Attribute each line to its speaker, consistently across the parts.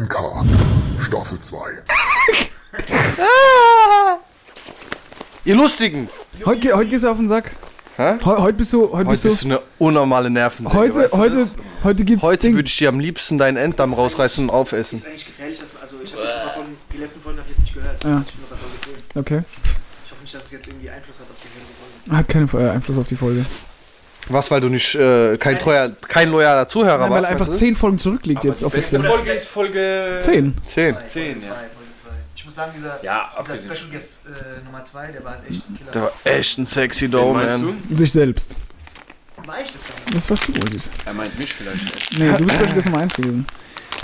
Speaker 1: ANK Staffel 2.
Speaker 2: Ihr Lustigen!
Speaker 3: Heute, heute gehst du auf den Sack.
Speaker 2: Hä?
Speaker 3: Heu, heute bist du. Heute,
Speaker 2: Heute
Speaker 3: bist
Speaker 2: bist
Speaker 3: du.
Speaker 2: du eine unnormale Nervensäge.
Speaker 3: Heute,
Speaker 2: weißt du
Speaker 3: heute,
Speaker 2: das?
Speaker 3: heute gibt's
Speaker 2: Heute
Speaker 3: Ding.
Speaker 2: würde ich dir am liebsten deinen Enddarm rausreißen und aufessen.
Speaker 4: Ist eigentlich gefährlich, dass man, also ich habe jetzt mal von, die letzten Folgen habe ich jetzt nicht gehört.
Speaker 3: Ja.
Speaker 4: Ich bin noch bei Folge 10.
Speaker 3: Okay.
Speaker 4: Ich hoffe nicht, dass es jetzt irgendwie Einfluss hat auf die Folge.
Speaker 3: Hat keinen äh, Einfluss auf die Folge.
Speaker 2: Was, weil du nicht äh, kein, treuer, kein loyaler Zuhörer
Speaker 3: Nein, weil
Speaker 2: warst?
Speaker 3: er einfach zehn Folgen zurückliegt jetzt offiziell.
Speaker 5: Folge ist Folge
Speaker 3: Zehn.
Speaker 2: Zehn.
Speaker 4: Zwei,
Speaker 5: Zehn,
Speaker 4: Folge
Speaker 5: ja.
Speaker 4: 2, Folge 2. Ich muss sagen, dieser,
Speaker 5: Ja,
Speaker 4: dieser. Special Guest äh, Nummer 2, der war halt echt ein Killer.
Speaker 2: Der war echt ein sexy Dome, man.
Speaker 5: du?
Speaker 3: Sich selbst.
Speaker 4: War ich das dann?
Speaker 3: Das warst du, süß.
Speaker 5: Er meint mich vielleicht.
Speaker 3: Nee, du bist Special Guest Nummer 1 gewesen.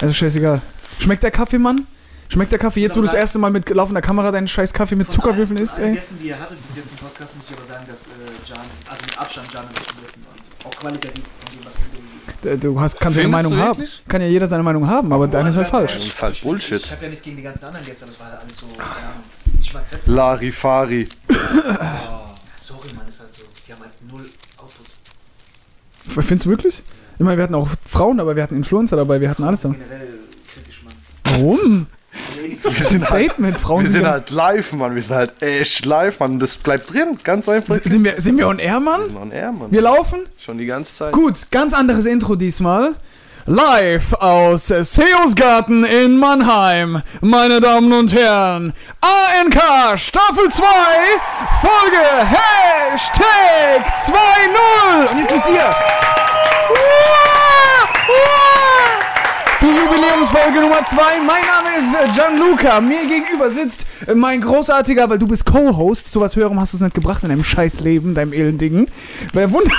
Speaker 3: Also scheißegal. Schmeckt der Kaffee, Mann? Schmeckt der Kaffee jetzt, wo du das erste Mal mit laufender Kamera deinen scheiß Kaffee mit Zuckerwürfeln isst, ey?
Speaker 4: Gästen, die ihr hattet bis jetzt im Podcast, muss ich aber sagen, dass äh, Jan, also mit Abstand Jan am besten war. Auch qualitativ von dem, was wir
Speaker 3: D- Du hast, kannst ja eine
Speaker 2: Findest
Speaker 3: Meinung
Speaker 2: du
Speaker 3: haben.
Speaker 2: wirklich?
Speaker 3: Kann ja jeder seine Meinung haben, aber deine ist halt falsch.
Speaker 2: Das ist halt Bullshit.
Speaker 4: Ich habe ja nichts gegen die ganzen anderen Gäste, aber es war halt alles so, Z.
Speaker 2: Larifari.
Speaker 4: Sorry, Mann, ist halt so. Die haben halt null Output.
Speaker 3: Findest du wirklich? Ich meine, wir hatten auch Frauen dabei, wir hatten Influencer dabei, wir hatten alles dabei.
Speaker 4: Generell kritisch, Mann.
Speaker 3: Warum? Ist ein Statement. Frauen
Speaker 2: Wir
Speaker 3: sind,
Speaker 2: sind halt live, Mann. Wir sind halt echt live, Mann. Das bleibt drin. Ganz einfach.
Speaker 3: sind, wir, sind wir on air, Mann?
Speaker 2: on air, Mann.
Speaker 3: Wir laufen?
Speaker 2: Schon die ganze Zeit.
Speaker 3: Gut, ganz anderes Intro diesmal. Live aus Seosgarten in Mannheim. Meine Damen und Herren, ANK Staffel 2, Folge Hashtag 2.0. Und jetzt ist hier. Die Jubiläumsfolge Nummer 2. Mein Name ist äh, Gianluca. Mir gegenüber sitzt äh, mein großartiger, weil du bist Co-Host. Zu was Hörem hast du es nicht gebracht in deinem Scheißleben, deinem Elendingen. Wer wunder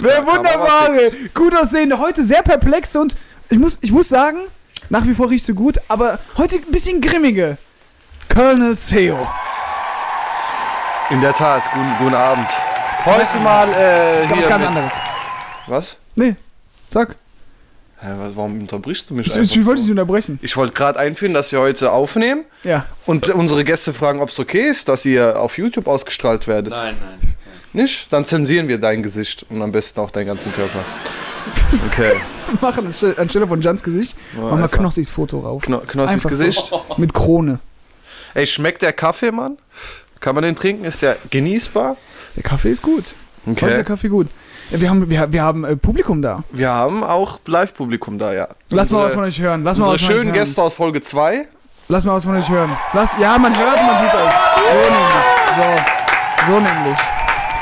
Speaker 3: Wer wunderbare, gut aussehende, heute sehr perplex und ich muss, ich muss sagen, nach wie vor riechst du gut, aber heute ein bisschen grimmige. Colonel Seo.
Speaker 2: In der Tat. Guten, guten Abend. Heute mal äh,
Speaker 3: Was
Speaker 2: hier
Speaker 3: ganz
Speaker 2: mit-
Speaker 3: anderes.
Speaker 2: Was?
Speaker 3: Nee, sag.
Speaker 2: Hä, wa- warum unterbrichst du mich
Speaker 3: Ich,
Speaker 2: einfach
Speaker 3: ich wollte
Speaker 2: so?
Speaker 3: dich unterbrechen.
Speaker 2: Ich wollte gerade einführen, dass wir heute aufnehmen
Speaker 3: Ja.
Speaker 2: und unsere Gäste fragen, ob es okay ist, dass ihr auf YouTube ausgestrahlt werdet.
Speaker 5: Nein, nein.
Speaker 2: Nicht? Dann zensieren wir dein Gesicht und am besten auch deinen ganzen Körper. Okay.
Speaker 3: Wir machen anstelle anstelle von Jans Gesicht, machen wir. Knossis Foto rauf.
Speaker 2: Kno Knossis
Speaker 3: Einfach so.
Speaker 2: Gesicht.
Speaker 3: Mit Krone.
Speaker 2: Ey, schmeckt der Kaffee, Mann? Kann man den trinken? Ist der genießbar?
Speaker 3: Der Kaffee ist gut. Heute ist der
Speaker 2: Okay.
Speaker 3: Kaffee gut. Wir haben, wir, wir haben äh, Publikum da.
Speaker 2: Wir haben auch Live-Publikum da, ja.
Speaker 3: Lass mal was von euch hören. Lass mal
Speaker 2: Unsere
Speaker 3: was von euch
Speaker 2: schönen
Speaker 3: hören.
Speaker 2: Gäste aus Folge 2.
Speaker 3: Lass mal was von euch hören. Lass, ja, man hört, man sieht euch. So nämlich. So, so nämlich.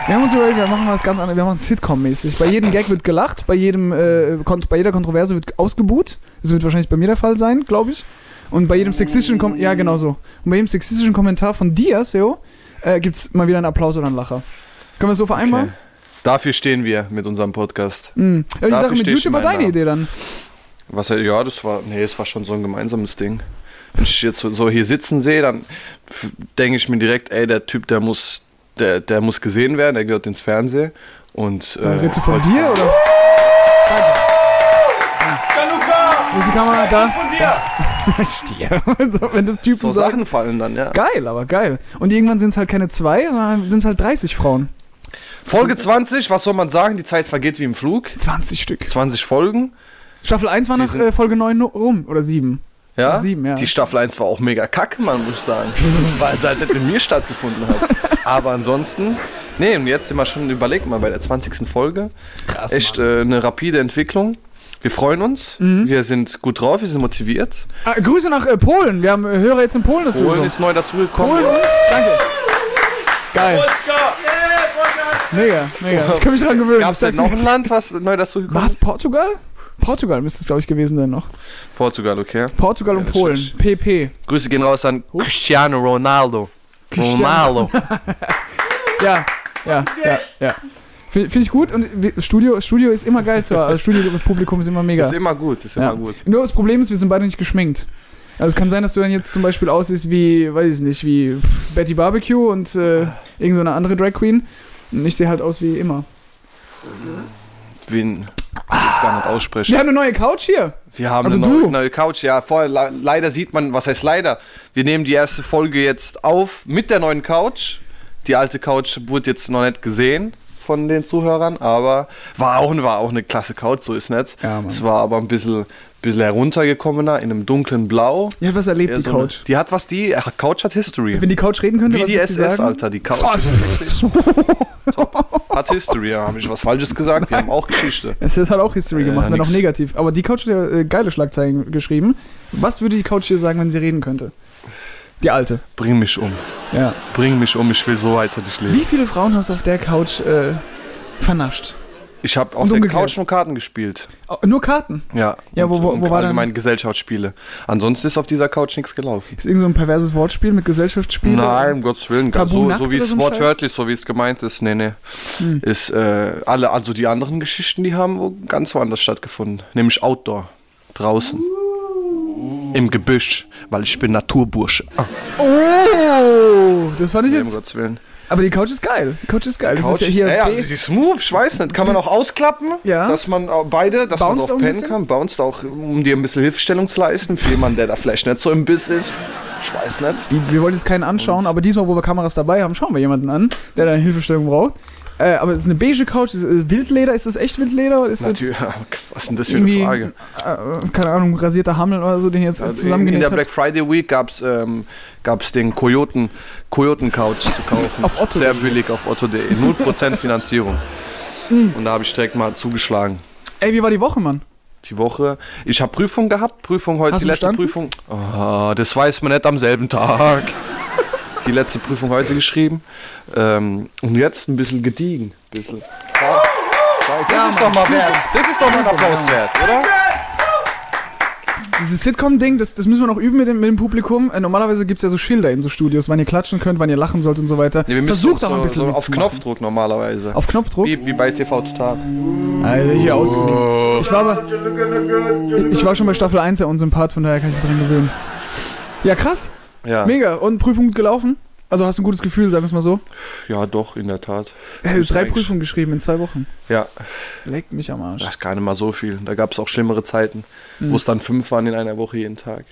Speaker 3: Wir haben uns überlegt, wir machen was ganz anderes. Wir machen Sitcom-mäßig. Bei jedem Gag wird gelacht, bei, jedem, äh, bei jeder Kontroverse wird ausgebuht. Das wird wahrscheinlich bei mir der Fall sein, glaube ich. Und bei jedem sexistischen Kom ja genau so. Und bei jedem sexistischen Kommentar von dir, Seo, äh, gibt es mal wieder einen Applaus oder einen Lacher. Können wir es so vereinbaren?
Speaker 2: Dafür stehen wir mit unserem Podcast.
Speaker 3: Mhm. Ja, die
Speaker 2: Dafür
Speaker 3: Sache mit YouTube war deine
Speaker 2: Namen.
Speaker 3: Idee dann.
Speaker 2: Was, ja, das war, nee, das war schon so ein gemeinsames Ding. Wenn ich jetzt so- hier sitzen sehe, dann denke ich mir direkt, ey, der Typ, der muss, der, der muss gesehen werden, der gehört ins Fernsehen. Und,
Speaker 3: Äh,
Speaker 2: äh,
Speaker 3: redest du von dir oder? Wo ist die Kamera? Da?
Speaker 5: Von dir!
Speaker 3: Stier. so, wenn das Typen
Speaker 2: So
Speaker 3: sagen.
Speaker 2: Sachen fallen dann, ja.
Speaker 3: Geil, aber geil. Und irgendwann sind es halt keine zwei, sondern sind es halt 30 Frauen.
Speaker 2: Folge 20, was soll man sagen? Die Zeit vergeht wie im Flug.
Speaker 3: 20 Stück.
Speaker 2: 20 Folgen.
Speaker 3: Staffel 1 war nach äh, Folge 9 no- rum. Oder 7.
Speaker 2: Ja?
Speaker 3: Sieben, ja.
Speaker 2: Die Staffel 1 war auch mega kacke, Mann, muss ich sagen. Weil es halt nicht mit mir stattgefunden hat. Aber ansonsten, nee, und jetzt sind wir schon, überlegt mal, bei der 20. Folge.
Speaker 3: Krass.
Speaker 2: Echt äh, eine rapide Entwicklung. Wir freuen uns,
Speaker 3: Mhm.
Speaker 2: wir sind gut drauf, wir sind motiviert.
Speaker 3: Ah, Grüße nach äh, Polen. Wir haben äh, Hörer jetzt in Polen dazu.
Speaker 2: Polen ist neu dazugekommen.
Speaker 3: Polen? Danke. Geil. Mega, mega. Ich kann mich dran gewöhnen.
Speaker 2: Gab es denn noch ein. Land, was neu dazugekommen
Speaker 3: Was? Portugal? Portugal müsste es, glaube ich, gewesen sein noch.
Speaker 2: Portugal, okay.
Speaker 3: Portugal und
Speaker 2: das
Speaker 3: Polen.
Speaker 2: ist-
Speaker 3: PP.
Speaker 2: Grüße gehen raus an Cristiano Ronaldo.
Speaker 3: Cristiano.
Speaker 2: Ronaldo.
Speaker 3: Ja, ja, ja, ja. Finde find ich gut und Studio, Studio ist immer geil. Zwar. Also Studio-Publikum ist immer mega.
Speaker 2: Ist immer gut, ist
Speaker 3: Ja.
Speaker 2: immer gut.
Speaker 3: Nur das Problem ist, wir sind beide nicht geschminkt. Also es kann sein, dass du dann jetzt zum Beispiel aussiehst wie, weiß ich nicht, wie Betty Barbecue und äh, irgend so andere Drag Queen. Und ich sehe halt aus wie immer.
Speaker 2: Wen ich jetzt gar nicht aussprechen.
Speaker 3: Wir haben eine neue Couch hier.
Speaker 2: Wir haben
Speaker 3: Also
Speaker 2: eine neue, neue Couch. Ja, vorher, le- leider sieht man, was heißt leider? Wir nehmen die erste Folge jetzt auf mit der neuen Couch. Die alte Couch wurde jetzt noch nicht gesehen von den Zuhörern, aber war auch, war auch eine klasse Couch, so ist nicht.
Speaker 3: Ja,
Speaker 2: es war aber ein bisschen, bisschen heruntergekommener, in einem dunklen Blau.
Speaker 3: Die hat was erlebt,
Speaker 2: Eher
Speaker 3: die
Speaker 2: so eine-
Speaker 3: Couch.
Speaker 2: die hat was, die äh, Couch hat History.
Speaker 3: Wenn die Couch reden könnte,
Speaker 2: Wie
Speaker 3: was
Speaker 2: die SS,
Speaker 3: sagen?
Speaker 2: Alter, die Couch.
Speaker 3: Oh,
Speaker 2: Hat History, ja. Habe ich was Falsches gesagt? Die haben auch Geschichte.
Speaker 3: Es hat auch History
Speaker 2: Äh,
Speaker 3: gemacht, wenn auch negativ. Aber die Couch hat ja äh, geile Schlagzeilen geschrieben. Was würde die Couch hier sagen, wenn sie reden könnte? Die alte.
Speaker 2: Bring mich um.
Speaker 3: Ja.
Speaker 2: Bring mich um, ich will so weiter nicht leben.
Speaker 3: Wie viele Frauen hast du auf der Couch äh, vernascht?
Speaker 2: Ich habe auf der. Couch nur Karten gespielt.
Speaker 3: Oh, nur Karten.
Speaker 2: Ja.
Speaker 3: Ja, wo- wo- wo war
Speaker 2: allgemein Gesellschaftsspiele. Ansonsten ist auf dieser Couch nichts gelaufen.
Speaker 3: Ist irgend so ein perverses Wortspiel mit Gesellschaftsspielen?
Speaker 2: Nein, um Gottes Willen.
Speaker 3: Tabu
Speaker 2: so, so wie es
Speaker 3: so
Speaker 2: wortwörtlich, so wie es gemeint ist. Nee, nee.
Speaker 3: Hm.
Speaker 2: Ist äh, alle, also die anderen Geschichten, die haben wo ganz woanders stattgefunden. Nämlich Outdoor. Draußen. Im Gebüsch, weil ich bin Naturbursche. Ah,
Speaker 3: Oh, das fand ich
Speaker 2: nee, um
Speaker 3: jetzt.
Speaker 2: Gottes Willen.
Speaker 3: Aber die Couch ist geil. Die Couch ist geil. Das
Speaker 2: Couch
Speaker 3: ist ja
Speaker 2: ist,
Speaker 3: hier.
Speaker 2: ja,
Speaker 3: B-
Speaker 2: die ist smooth, ich weiß nicht. Kann man auch ausklappen,
Speaker 3: Ja.
Speaker 2: dass man auch beide, dass
Speaker 3: Bounced auch
Speaker 2: man drauf pennen kann. Bounced auch, um dir ein bisschen Hilfestellung zu leisten. Für jemanden, der da vielleicht nicht so im Biss ist. Ich weiß nicht.
Speaker 3: wir, wir wollen jetzt keinen anschauen, aber diesmal, wo wir Kameras dabei haben, schauen wir jemanden an, der da eine Hilfestellung braucht. Äh, aber es ist eine beige Couch. Ist, äh, Wildleder, ist das echt Wildleder? Ist
Speaker 2: Natürlich, was ist denn das für eine Frage?
Speaker 3: äh, keine Ahnung, rasierter Hammel oder so, den jetzt
Speaker 2: Also in
Speaker 3: zusammengenäht
Speaker 2: der
Speaker 3: habt?
Speaker 2: Black Friday Week gab es ähm, gab's den Kojoten, Kojoten Couch zu kaufen.
Speaker 3: Auf Otto.
Speaker 2: Sehr billig auf otto.de. 0% Finanzierung. Und da habe ich direkt mal zugeschlagen.
Speaker 3: Ey, wie war die Woche, Mann?
Speaker 2: Die Woche. Ich habe Prüfung gehabt. Prüfung heute,
Speaker 3: Hast
Speaker 2: die letzte
Speaker 3: bestanden?
Speaker 2: Prüfung. Ah, das weiß man nicht am selben Tag. die letzte Prüfung heute geschrieben. Ähm, und jetzt ein bisschen gediegen. Bisschen. Ja, das ist doch mal wert. Das ist doch mal ein Applaus wert, oder?
Speaker 3: Dieses Sitcom-Ding, das, das müssen wir noch üben mit dem, mit dem Publikum. Äh, normalerweise gibt es ja so Schilder in so Studios, wann ihr klatschen könnt, wann ihr lachen sollt und so weiter.
Speaker 2: Nee,
Speaker 3: Versucht
Speaker 2: so,
Speaker 3: doch mal ein bisschen
Speaker 2: so auf. Knopfdruck normalerweise.
Speaker 3: Auf Knopfdruck?
Speaker 2: Wie, wie bei TV Total.
Speaker 3: Alter, hier aus. Ich war, aber, ich war schon bei Staffel 1 der Unsympath, von daher kann ich mich dran gewöhnen. Ja, krass.
Speaker 2: Ja.
Speaker 3: Mega. Und Prüfung gut gelaufen? Also hast du ein gutes Gefühl, sagen wir es mal so?
Speaker 2: ja, doch, in der Tat.
Speaker 3: Hey, drei Prüfungen geschrieben in zwei Wochen.
Speaker 2: Ja,
Speaker 3: Leckt mich am Arsch.
Speaker 2: das ist gar nicht mal so viel. Da gab es auch schlimmere Zeiten,
Speaker 3: Hm.
Speaker 2: wo es dann fünf waren in einer Woche jeden Tag.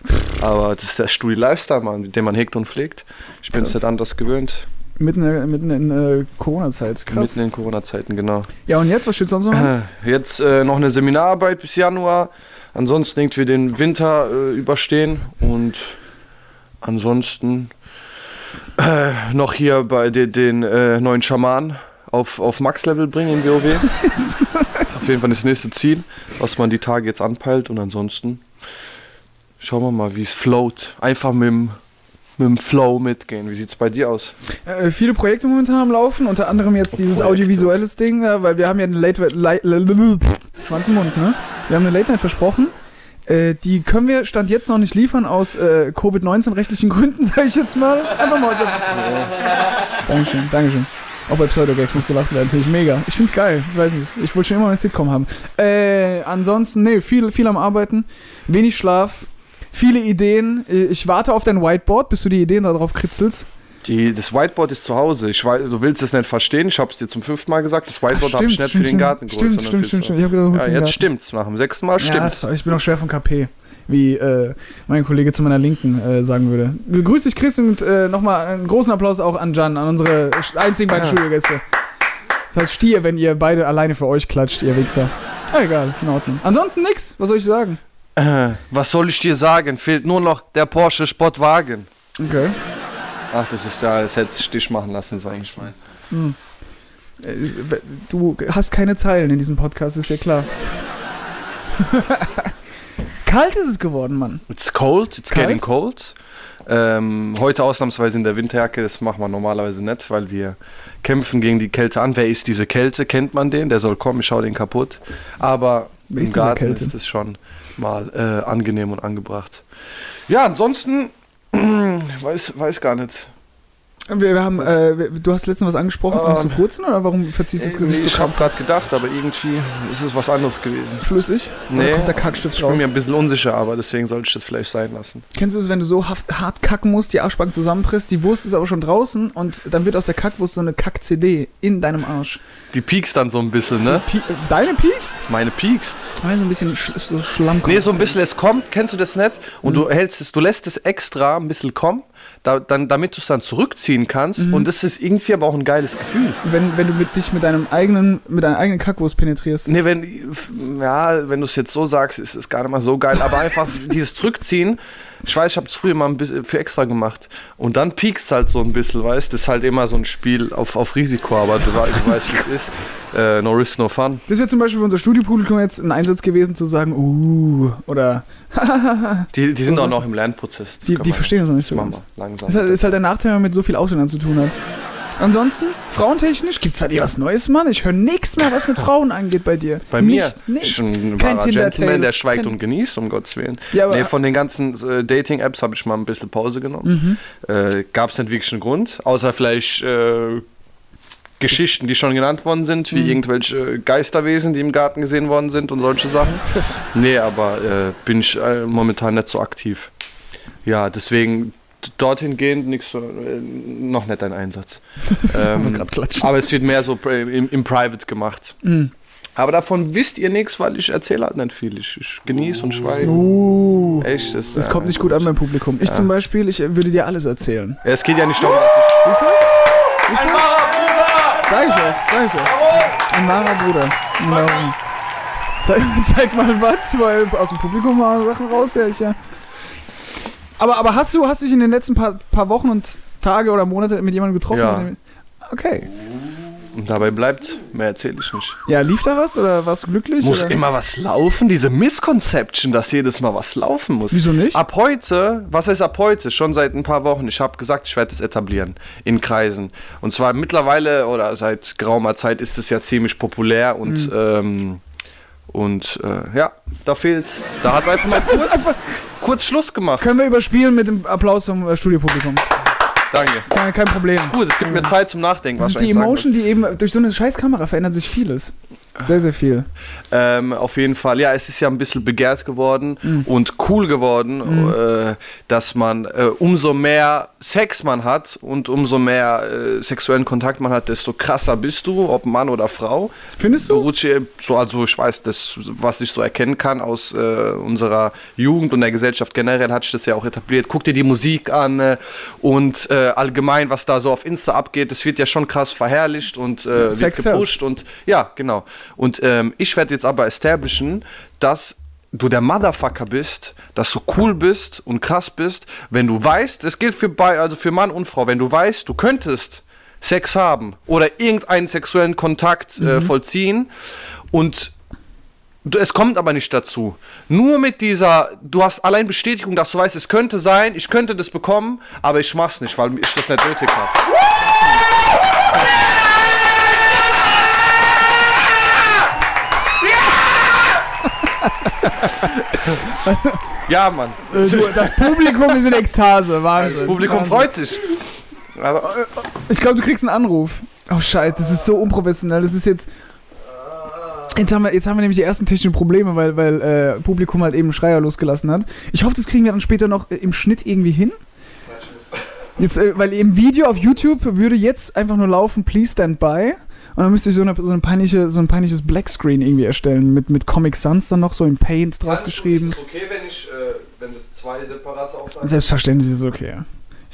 Speaker 2: Aber das ist der Studi-Lifestyle, Mann, den man hegt und pflegt. Ich bin es nicht anders gewöhnt.
Speaker 3: Mitten, in- mitten in äh, Corona-Zeit. Krass.
Speaker 2: Mitten in Corona-Zeiten, genau.
Speaker 3: Ja, und jetzt, was steht sonst noch an?
Speaker 2: Äh, Jetzt äh, noch eine Seminararbeit bis Januar. Ansonsten irgendwie den Winter äh, überstehen. Und ansonsten äh, noch hier bei de, den äh, neuen Schaman auf, auf Max-Level bringen in WoW. auf jeden Fall das nächste Ziel, was man die Tage jetzt anpeilt. Und ansonsten schauen wir mal, wie es float. Einfach mit dem, mit dem Flow mitgehen. Wie sieht es bei dir aus?
Speaker 3: Äh, viele Projekte momentan am Laufen, unter anderem jetzt dieses
Speaker 2: Projekte.
Speaker 3: audiovisuelles Ding, äh, weil wir haben ja eine Late Late- Late- Schwanz im Mund, ne? Wir haben eine Late Night versprochen. Äh, die können wir Stand jetzt noch nicht liefern aus äh, Covid-19-rechtlichen Gründen, sage ich jetzt mal. Einfach mal aus der Dankeschön, Dankeschön. Auch bei Pseudogags muss gelacht werden, finde ich mega. Ich finde es geil, ich weiß nicht. Ich wollte schon immer ein Sitcom haben. Äh, ansonsten, nee, viel, viel am Arbeiten, wenig Schlaf, viele Ideen. Äh, Ich warte auf dein Whiteboard, bis du die Ideen da drauf kritzelst.
Speaker 2: Die, das Whiteboard ist zu Hause. Ich weiß, du willst es nicht verstehen. Ich habe es dir zum fünften Mal gesagt. Das Whiteboard habe ich
Speaker 3: stimmt,
Speaker 2: nicht für den
Speaker 3: stimmt,
Speaker 2: Garten
Speaker 3: stimmt,
Speaker 2: geholt.
Speaker 3: stimmt, stimmt,
Speaker 2: fürs-
Speaker 3: stimmt. Ich gedacht,
Speaker 2: Ja, jetzt
Speaker 3: Garten.
Speaker 2: stimmt's. Nach dem sechsten Mal
Speaker 3: Ja,
Speaker 2: stimmt's.
Speaker 3: ich bin auch schwer von KP, wie äh, mein Kollege zu meiner Linken äh, sagen würde. Grüß dich, Chris, und äh, nochmal einen großen Applaus auch an Jan, an unsere einzigen beiden
Speaker 2: Ah.
Speaker 3: Studiogäste. Ist halt Stier, wenn ihr beide alleine für euch klatscht, ihr Wichser. Ah, egal, ist in Ordnung. Ansonsten nix, was soll ich sagen?
Speaker 2: Äh, was soll ich dir sagen? Fehlt nur noch der Porsche Sportwagen.
Speaker 3: Okay.
Speaker 2: Ach, das ist ja, das hätte Stich machen lassen sein.
Speaker 3: Äh, ist- Du hast keine Zeilen in diesem Podcast, ist ja klar. Kalt ist es geworden, Mann.
Speaker 2: It's cold, it's
Speaker 3: Kalt?
Speaker 2: getting cold. Ähm, heute ausnahmsweise in der Winterjacke, das machen wir normalerweise nicht, weil wir kämpfen gegen die Kälte an. Wer ist diese Kälte? Kennt man den? Der soll kommen, ich schau den kaputt. Aber
Speaker 3: Wer
Speaker 2: im Garten
Speaker 3: Kälte?
Speaker 2: ist es schon mal äh, angenehm und angebracht. Ja, ansonsten weiß, weiß gar nicht.
Speaker 3: Wir, wir haben, äh, du hast letztens was angesprochen, um
Speaker 2: Ähm,
Speaker 3: zu furzen, oder warum verziehst du das Gesicht
Speaker 2: ich
Speaker 3: so
Speaker 2: habe
Speaker 3: krampf
Speaker 2: gerade gedacht, aber irgendwie ist es was anderes gewesen.
Speaker 3: flüssig? Oder
Speaker 2: Nee,
Speaker 3: kommt der Kackstift
Speaker 2: Ich bin
Speaker 3: raus?
Speaker 2: mir ein bisschen unsicher, aber deswegen sollte ich das vielleicht sein lassen.
Speaker 3: Kennst du es, wenn du so hart, kacken musst, die Arschbacken zusammenpresst, die Wurst ist aber schon draußen und dann wird aus der Kackwurst so eine Kack-CD in deinem Arsch.
Speaker 2: Die piekst dann so ein bisschen, ne?
Speaker 3: Pie deine piekst?
Speaker 2: Meine piekst.
Speaker 3: Weil so ein bisschen sch so Schlamm
Speaker 2: Nee, so ein bisschen, es kommt, kennst du das nicht? Und
Speaker 3: Mhm.
Speaker 2: du hältst es, du lässt es extra ein bisschen kommen da, dann, damit du es dann zurückziehen kannst.
Speaker 3: Mhm.
Speaker 2: Und das ist irgendwie aber auch ein geiles Gefühl.
Speaker 3: Wenn, wenn du mit dich mit deinem eigenen, mit deinem eigenen Kackwurst penetrierst.
Speaker 2: Nee, wenn, ja, wenn du es jetzt so sagst, ist es gar nicht mal so geil. Aber einfach dieses Zurückziehen, ich weiß, ich habe es früher mal ein bisschen für extra gemacht. Und dann piekst halt so ein bisschen, weißt Das ist halt immer so ein Spiel auf, auf Risiko, aber du, du weißt, wie es ist. Äh, no risk, no fun.
Speaker 3: Das wäre zum Beispiel für unser Studiopublikum jetzt ein Einsatz gewesen, zu sagen, uh, oder
Speaker 2: Die, die sind auch noch im Lernprozess. Das
Speaker 3: die, die verstehen das noch nicht so ganz.
Speaker 2: langsam.
Speaker 3: Das ist halt- ist halt der Nachteil, wenn man mit so viel Ausländern zu tun hat. Ansonsten, frauentechnisch, gibt's bei dir was Neues, Mann? Ich höre nichts mehr, was mit Frauen angeht bei dir.
Speaker 2: Bei mir
Speaker 3: Nichts, nichts.
Speaker 2: ein
Speaker 3: Kein
Speaker 2: Gentleman, der schweigt
Speaker 3: kein-
Speaker 2: und genießt, um Gottes Willen.
Speaker 3: Ja,
Speaker 2: nee, von den ganzen äh, Dating-Apps habe ich mal ein bisschen Pause genommen.
Speaker 3: Mhm.
Speaker 2: Äh, Gab es nicht wirklich einen Grund, außer vielleicht äh, Geschichten, die schon genannt worden sind,
Speaker 3: Mhm.
Speaker 2: wie irgendwelche Geisterwesen, die im Garten gesehen worden sind und solche Sachen. nee, aber äh, bin ich äh, momentan nicht so aktiv. Ja, deswegen dorthin gehend nix, so, äh, noch nicht ein Einsatz. ähm, aber es wird mehr so pri- im, im Private gemacht.
Speaker 3: Mhm.
Speaker 2: Aber davon wisst ihr nichts, weil ich erzähle halt nicht viel. Ich, ich genieße und schweige.
Speaker 3: Uh,
Speaker 2: Echt, das,
Speaker 3: das
Speaker 2: äh,
Speaker 3: kommt nicht gut an beim Publikum. Ich zum Beispiel, ich äh, würde dir alles erzählen.
Speaker 2: Ja, Es geht ja nicht darum, dass
Speaker 3: Siehst du? Siehst du? Sag ich ja, sag ich ja. Ein wahrer Bruder. Ein wahrer. Zeig, zeig mal was, weil aus dem Publikum waren Sachen raus, ja, ich ja. Aber, aber hast du hast du dich in den letzten paar, paar Wochen und Tage oder Monate mit jemandem getroffen?
Speaker 2: Ja.
Speaker 3: Mit dem, okay.
Speaker 2: und dabei bleibt, mehr erzähle ich nicht.
Speaker 3: Ja, lief da was oder warst du glücklich?
Speaker 2: Muss
Speaker 3: oder?
Speaker 2: immer was laufen? Diese Misconception, dass jedes Mal was laufen muss.
Speaker 3: Wieso nicht?
Speaker 2: Ab heute, was heißt ab heute? Schon seit ein paar Wochen. Ich habe gesagt, ich werde es etablieren in Kreisen. Und zwar mittlerweile oder seit geraumer Zeit ist es ja ziemlich populär und
Speaker 3: Mhm.
Speaker 2: ähm, und äh, ja, da fehlt's. Da hat es einfach mal kurz, kurz Schluss gemacht.
Speaker 3: Können wir überspielen mit dem Applaus zum äh, Studiopublikum?
Speaker 2: Danke.
Speaker 3: Kein, kein Problem.
Speaker 2: Gut, es gibt mir Zeit zum Nachdenken.
Speaker 3: Das ist die Emotion, die eben durch so eine scheiß Kamera verändert sich vieles. Sehr, sehr viel.
Speaker 2: Ähm, auf jeden Fall, ja, es ist ja ein bisschen begehrt geworden
Speaker 3: Mhm.
Speaker 2: und cool geworden, äh, dass man äh, umso mehr Sex man hat und umso mehr äh, sexuellen Kontakt man hat, desto krasser bist du, ob Mann oder Frau.
Speaker 3: Findest
Speaker 2: Du hier so, also ich weiß, das, was ich so erkennen kann aus äh, unserer Jugend und der Gesellschaft generell, hat sich das ja auch etabliert. Guck dir die Musik an äh, und äh, allgemein, was da so auf Insta abgeht, das wird ja schon krass verherrlicht und äh, wird gepusht und ja, genau. Und ähm, ich werde jetzt aber establishen, dass du der Motherfucker bist, dass du cool bist und krass bist, wenn du weißt, das gilt für bei, also für Mann und Frau, wenn du weißt, du könntest Sex haben oder irgendeinen sexuellen Kontakt äh, vollziehen und es kommt aber nicht dazu. Nur mit dieser, du hast allein Bestätigung, dass du weißt, es könnte sein, ich könnte das bekommen, aber ich mach's nicht, weil ich das nicht nötig habe. Ja, Mann.
Speaker 3: Äh, das Publikum ist in Ekstase. Wahnsinn.
Speaker 2: Das Publikum
Speaker 3: Wahnsinn.
Speaker 2: freut sich. Aber,
Speaker 3: Ich glaube, du kriegst einen Anruf. Oh Scheiße, das ist so unprofessionell. Das ist jetzt. Jetzt haben, wir, jetzt haben wir nämlich die ersten technischen Probleme, weil, weil äh, Publikum halt eben einen Schreier losgelassen hat. Ich hoffe, das kriegen wir dann später noch äh, im Schnitt irgendwie hin. Jetzt, äh, weil im Video auf YouTube würde jetzt einfach nur laufen, please stand by. Und dann müsste ich so, eine, so, eine peinliche, so ein peinliches Blackscreen irgendwie erstellen. Mit, mit Comic Sans dann noch so in Paint draufgeschrieben.
Speaker 2: okay, wenn ich, wenn das zwei separate Aufnahmen
Speaker 3: Selbstverständlich ist es okay. ja.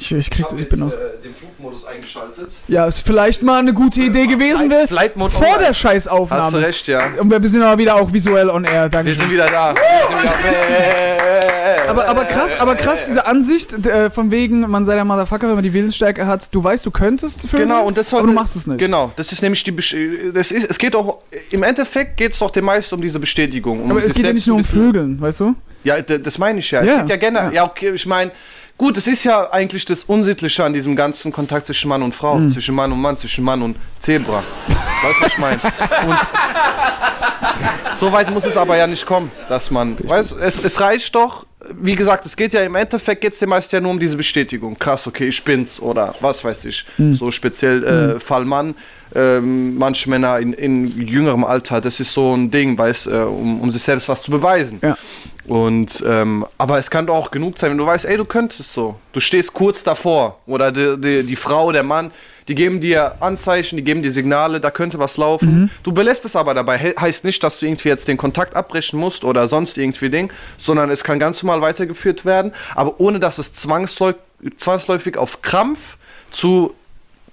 Speaker 3: Ich, ich, krieg, ich bin noch.
Speaker 2: den Flugmodus eingeschaltet.
Speaker 3: Ja, ist vielleicht mal eine gute Idee gewesen wäre. Vor der Scheißaufnahme.
Speaker 2: Hast du recht, ja.
Speaker 3: Und wir sind aber wieder auch visuell on air, danke.
Speaker 2: Wir sind wieder da. Wir sind wieder
Speaker 3: Aber, aber krass, aber krass, diese Ansicht äh, von wegen, man sei der Motherfucker, wenn man die Willensstärke hat, du weißt, du könntest vögeln,
Speaker 2: Genau, und das
Speaker 3: aber
Speaker 2: sollte,
Speaker 3: du machst es nicht.
Speaker 2: Genau, das ist nämlich die Besch- das ist, es geht auch im Endeffekt geht es doch dem meisten um diese Bestätigung. Um
Speaker 3: Aber es geht ja nicht nur um. Vögeln, weißt du?
Speaker 2: Ja, das meine ich ja.
Speaker 3: Ja,
Speaker 2: Es gibt ja generell,
Speaker 3: ja.
Speaker 2: ja, okay, ich meine, gut, es ist ja eigentlich das Unsittliche an diesem ganzen Kontakt zwischen Mann und Frau,
Speaker 3: Mhm.
Speaker 2: zwischen Mann und Mann, zwischen Mann und Zebra. weißt du, was ich meine? Und so weit muss es aber ja nicht kommen, dass man, weißt, es, es reicht doch, wie gesagt, es geht ja im Endeffekt geht es den meisten ja nur um diese Bestätigung. Krass, okay, ich bin's oder was weiß ich.
Speaker 3: Mhm.
Speaker 2: So speziell äh, Fall Mann. Ähm, manche Männer in, in jüngerem Alter, das ist so ein Ding, weiß, äh, um, um sich selbst was zu beweisen.
Speaker 3: Ja.
Speaker 2: Und ähm, aber es kann doch auch genug sein, wenn du weißt, ey, du könntest so. Du stehst kurz davor. Oder die, die, die Frau, der Mann, die geben dir Anzeichen, die geben dir Signale, da könnte was laufen. Du belässt es aber dabei. He heißt nicht, dass du irgendwie jetzt den Kontakt abbrechen musst oder sonst irgendwie Ding, sondern es kann ganz normal weitergeführt werden, aber ohne dass es zwangsläufig zwangsläufig auf Krampf zu,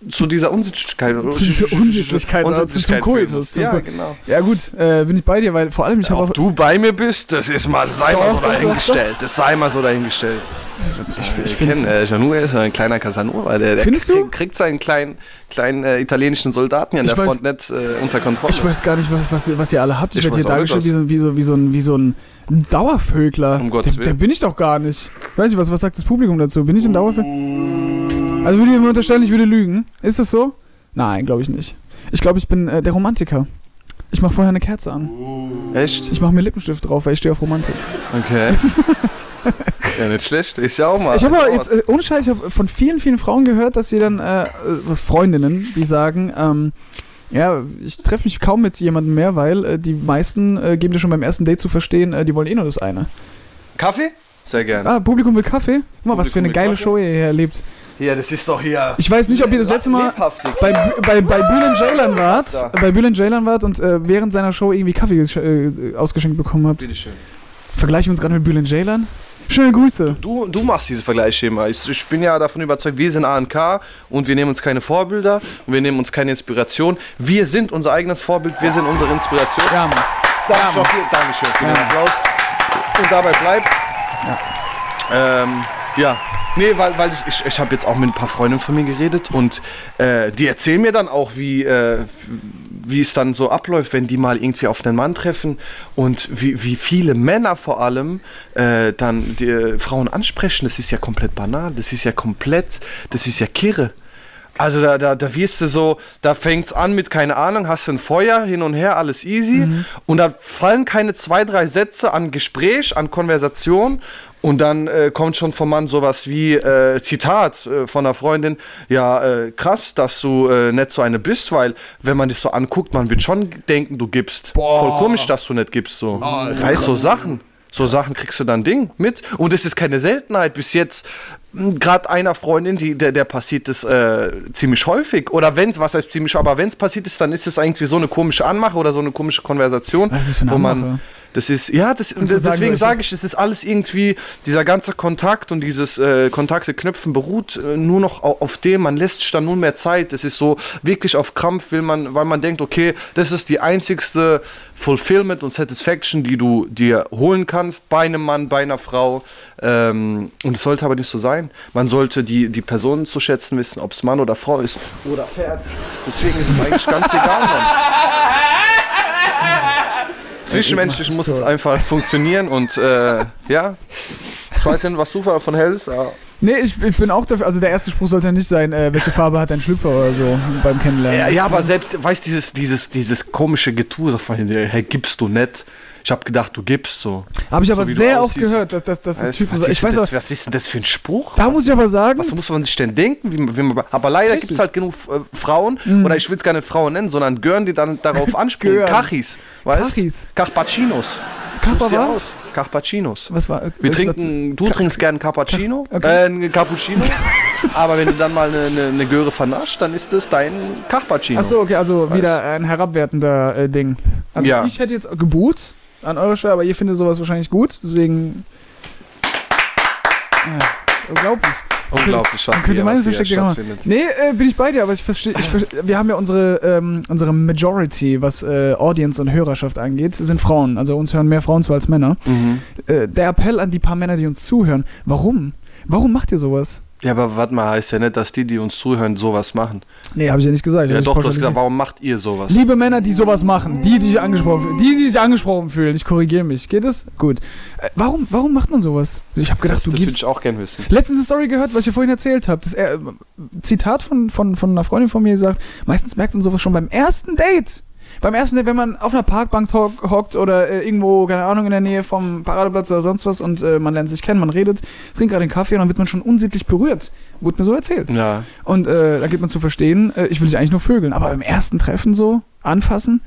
Speaker 2: zu dieser Unsittlichkeit. oder-
Speaker 3: Zu dieser Unsittlichkeit, oder zu- zum Koitus, zum
Speaker 2: Ja, genau.
Speaker 3: Ja gut, äh, bin ich bei dir, weil vor allem ich habe auch...
Speaker 2: du bei mir bist, das ist mal, sei
Speaker 3: Doch,
Speaker 2: mal so
Speaker 3: doch, doch,
Speaker 2: dahingestellt. Das sei mal so dahingestellt.
Speaker 3: Ich, ich
Speaker 2: kenn,
Speaker 3: finde...
Speaker 2: äh, Janu ist ein kleiner Casanova. Der, der
Speaker 3: Findest du?
Speaker 2: kriegt, seinen kleinen, kleinen äh, italienischen Soldaten hier an der
Speaker 3: weiß-
Speaker 2: Front nicht äh, unter Kontrolle.
Speaker 3: Ich weiß gar nicht, was, was, was ihr alle habt. Ich,
Speaker 2: Ich
Speaker 3: werde hier dargestellt wie so, wie, so, wie, so ein, wie so ein Dauervögler.
Speaker 2: Um Gottes
Speaker 3: der, der
Speaker 2: Willen.
Speaker 3: bin ich doch gar nicht. Weiß ich was, was sagt das Publikum dazu? Bin ich ein Dauervögler? Also würde ich mir unterstellen, ich würde lügen. Ist das so? Nein, glaube ich nicht. Ich glaube, ich bin äh, der Romantiker. Ich mache vorher eine Kerze an.
Speaker 2: Echt?
Speaker 3: Ich mache mir Lippenstift drauf, weil ich stehe auf Romantik.
Speaker 2: Okay. ja, nicht schlecht. Ist ja auch mal.
Speaker 3: Ich habe aber jetzt, äh, ohne Scheiß, ich habe von vielen, vielen Frauen gehört, dass sie dann, äh, äh, Freundinnen, die sagen, ähm, ja, ich treffe mich kaum mit jemandem mehr, weil äh, die meisten äh, geben dir schon beim ersten Date zu verstehen, äh, die wollen eh nur das eine.
Speaker 2: Kaffee? Sehr gerne.
Speaker 3: Ah, Publikum will Kaffee? Guck mal, was für eine
Speaker 2: Publikum
Speaker 3: geile
Speaker 2: Kaffee?
Speaker 3: Show ihr hier erlebt.
Speaker 2: Ja, das ist doch hier.
Speaker 3: Ich weiß nicht, ob ihr das letzte Mal bei, bei, bei Bülent Ceylan wart, bei Bülent Ceylan wart und äh, während seiner Show irgendwie Kaffee äh, ausgeschenkt bekommen habt.
Speaker 2: Bitteschön.
Speaker 3: Vergleichen wir uns gerade mit Bülent Ceylan? Schöne Grüße.
Speaker 2: Du, du machst diese Vergleiche immer. Ich, ich bin ja davon überzeugt, wir sind ANK und wir nehmen uns keine Vorbilder und wir nehmen uns keine Inspiration. Wir sind unser eigenes Vorbild, wir sind unsere Inspiration.
Speaker 3: Ja, Mann.
Speaker 2: Dankeschön, Dankeschön für den
Speaker 3: Ja.
Speaker 2: Applaus. Und dabei bleibt. Ähm, ja. Nee, weil, weil ich, ich, ich habe jetzt auch mit ein paar Freundinnen von mir geredet und äh, die erzählen mir dann auch, wie, äh, wie es dann so abläuft, wenn die mal irgendwie auf einen Mann treffen und wie, wie viele Männer vor allem äh, dann die äh, Frauen ansprechen. Das ist ja komplett banal, das ist ja komplett, das ist ja Kirre. Also da, da, da wirst du so, da fängt's an mit, keine Ahnung, hast du ein Feuer, hin und her, alles easy. Und da fallen keine zwei, drei Sätze an Gespräch, an Konversation. Und dann äh, kommt schon vom Mann sowas wie, äh, Zitat äh, von einer Freundin, ja, äh, krass, dass du äh, nicht so eine bist, weil wenn man dich so anguckt, man wird schon denken, du gibst. Voll komisch, dass du nicht gibst. So. heißt so Sachen. So Sachen kriegst du dann Ding mit. Und es ist keine Seltenheit. Bis jetzt gerade einer Freundin, die, der, der passiert ist äh, ziemlich häufig. Oder wenn es, was heißt ziemlich, aber wenn es passiert ist, dann ist es irgendwie so eine komische Anmache oder so eine komische Konversation.
Speaker 3: Was ist das für eine
Speaker 2: wo
Speaker 3: Anmache?
Speaker 2: Das ist, ja, das,
Speaker 3: Und sagen
Speaker 2: deswegen sage ich, es ist alles irgendwie, dieser ganze Kontakt und dieses äh, Kontakte knüpfen beruht äh, nur noch au- auf dem, man lässt sich dann nur mehr Zeit. Es ist so wirklich auf Krampf, will man, weil man denkt, okay, das ist die einzigste Fulfillment und Satisfaction, die du dir holen kannst bei einem Mann, bei einer Frau. Ähm, und es sollte aber nicht so sein. Man sollte die, die Person zu schätzen wissen, ob es Mann oder Frau ist oder Pferd. Deswegen ist es eigentlich ganz egal, Mann. Zwischenmenschlich muss es einfach funktionieren und äh, ja. Ich weiß nicht, was du davon hältst. aber-
Speaker 3: Nee, ich, ich bin auch dafür. Also der erste Spruch sollte ja nicht sein, äh, welche Farbe hat dein Schlüpfer oder so beim Kennenlernen.
Speaker 2: Ja, ja, aber selbst, weißt du, dieses, dieses, dieses komische Getue, so von dir, hey, gibst du nicht. Ich habe gedacht, du gibst so.
Speaker 3: Habe ich aber
Speaker 2: so du
Speaker 3: sehr oft gehört, dass, dass, dass das
Speaker 2: Weißt,
Speaker 3: Typen.
Speaker 2: was,
Speaker 3: Ich weiß
Speaker 2: das, was ist denn das für ein Spruch?
Speaker 3: da muss ich aber sagen,
Speaker 2: Was muss man sich denn denken? Wie, wie man, aber leider gibt es halt genug äh, Frauen, oder ich will es nicht Frauen nennen, sondern Gören, die dann darauf anspringen.
Speaker 3: Gören.
Speaker 2: Kachis, weißt
Speaker 3: Kachis.
Speaker 2: Carpaccinos.
Speaker 3: Kappa
Speaker 2: Carpaccinos.
Speaker 3: Was war?
Speaker 2: Wir
Speaker 3: was ist
Speaker 2: trinken, du trinkst gern Cappuccino,
Speaker 3: Okay.
Speaker 2: äh, ein Cappuccino, aber wenn du dann mal eine, eine, eine Göre vernascht, dann ist das dein Carpacino.
Speaker 3: Achso, okay, also
Speaker 2: Weiß.
Speaker 3: wieder ein herabwertender äh, Ding. Also
Speaker 2: Ja.
Speaker 3: ich hätte jetzt Gebot an eure Stelle, aber ihr findet sowas wahrscheinlich gut, deswegen. Ja, ist unglaublich.
Speaker 2: Unglaublich, was
Speaker 3: könnte
Speaker 2: hier,
Speaker 3: meinen,
Speaker 2: was
Speaker 3: es
Speaker 2: hier
Speaker 3: versteckt ja
Speaker 2: stattfindet.
Speaker 3: Nee, äh, bin ich bei dir, aber ich verstehe, versteh, wir haben ja unsere, ähm, unsere Majority, was äh, Audience und Hörerschaft angeht, sind Frauen. Also uns hören mehr Frauen zu als Männer.
Speaker 2: Mhm.
Speaker 3: Äh, der Appell an die paar Männer, die uns zuhören, warum? Warum macht ihr sowas?
Speaker 2: Ja, aber warte mal, heißt ja nicht, dass die, die uns zuhören, sowas machen.
Speaker 3: Nee, habe ich ja nicht gesagt.
Speaker 2: Ja, doch, du hast gesagt, warum macht ihr sowas?
Speaker 3: Liebe Männer, die sowas machen, die, die sich angesprochen fühlen, die, die sich angesprochen fühlen, ich korrigiere mich. Geht es? Gut. Äh, warum, warum macht man sowas? Ich habe gedacht,
Speaker 2: Das,
Speaker 3: du
Speaker 2: das würde
Speaker 3: gibst.
Speaker 2: ich auch gern wissen.
Speaker 3: Letztens eine Story gehört, was ich dir vorhin erzählt habe. Das äh, Zitat von, von, von einer Freundin von mir gesagt, meistens merkt man sowas schon beim ersten Date. Beim ersten wenn man auf einer Parkbank ho- hockt oder äh, irgendwo, keine Ahnung, in der Nähe vom Paradeplatz oder sonst was und äh, man lernt sich kennen, man redet, trinkt gerade den Kaffee und dann wird man schon unsittlich berührt. Wurde mir so erzählt.
Speaker 2: Ja.
Speaker 3: Und äh, da gibt man zu verstehen, äh, ich will dich eigentlich nur vögeln. Aber beim ersten Treffen so anfassen,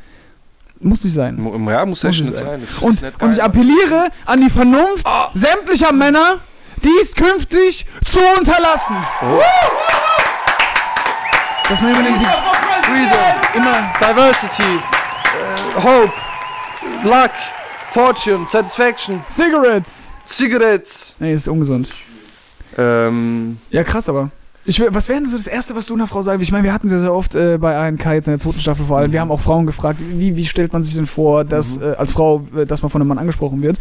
Speaker 3: muss nicht sein.
Speaker 2: Ja, muss ja
Speaker 3: Muss es sein.
Speaker 2: sein.
Speaker 3: Und,
Speaker 2: nicht
Speaker 3: und ich appelliere an die Vernunft sämtlicher Männer, dies künftig zu unterlassen. Dass man immer denkt,
Speaker 2: Freedom,
Speaker 3: immer,
Speaker 2: Diversity, äh, Hope, Luck, Fortune, Satisfaction,
Speaker 3: Cigarettes.
Speaker 2: Cigarettes.
Speaker 3: Nee, ist ungesund.
Speaker 2: Ähm,
Speaker 3: Ja, krass, aber. Ich was wäre denn so das Erste, was du einer Frau willst? Ich meine, wir hatten sehr, sehr oft äh, bei ANK jetzt in der zweiten Staffel vor allem. Wir haben auch Frauen gefragt, wie, wie stellt man sich denn vor, dass äh, als Frau, äh, dass man von einem Mann angesprochen wird?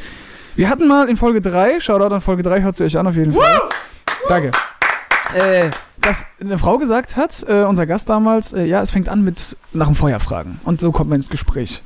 Speaker 3: Wir hatten mal in Folge 3, Shoutout an Folge 3, hört sie euch an auf jeden Fall. Danke. Äh, dass eine Frau gesagt hat, äh, unser Gast damals, äh, ja, es fängt an mit nach dem Feuer fragen. Und so kommt man ins Gespräch.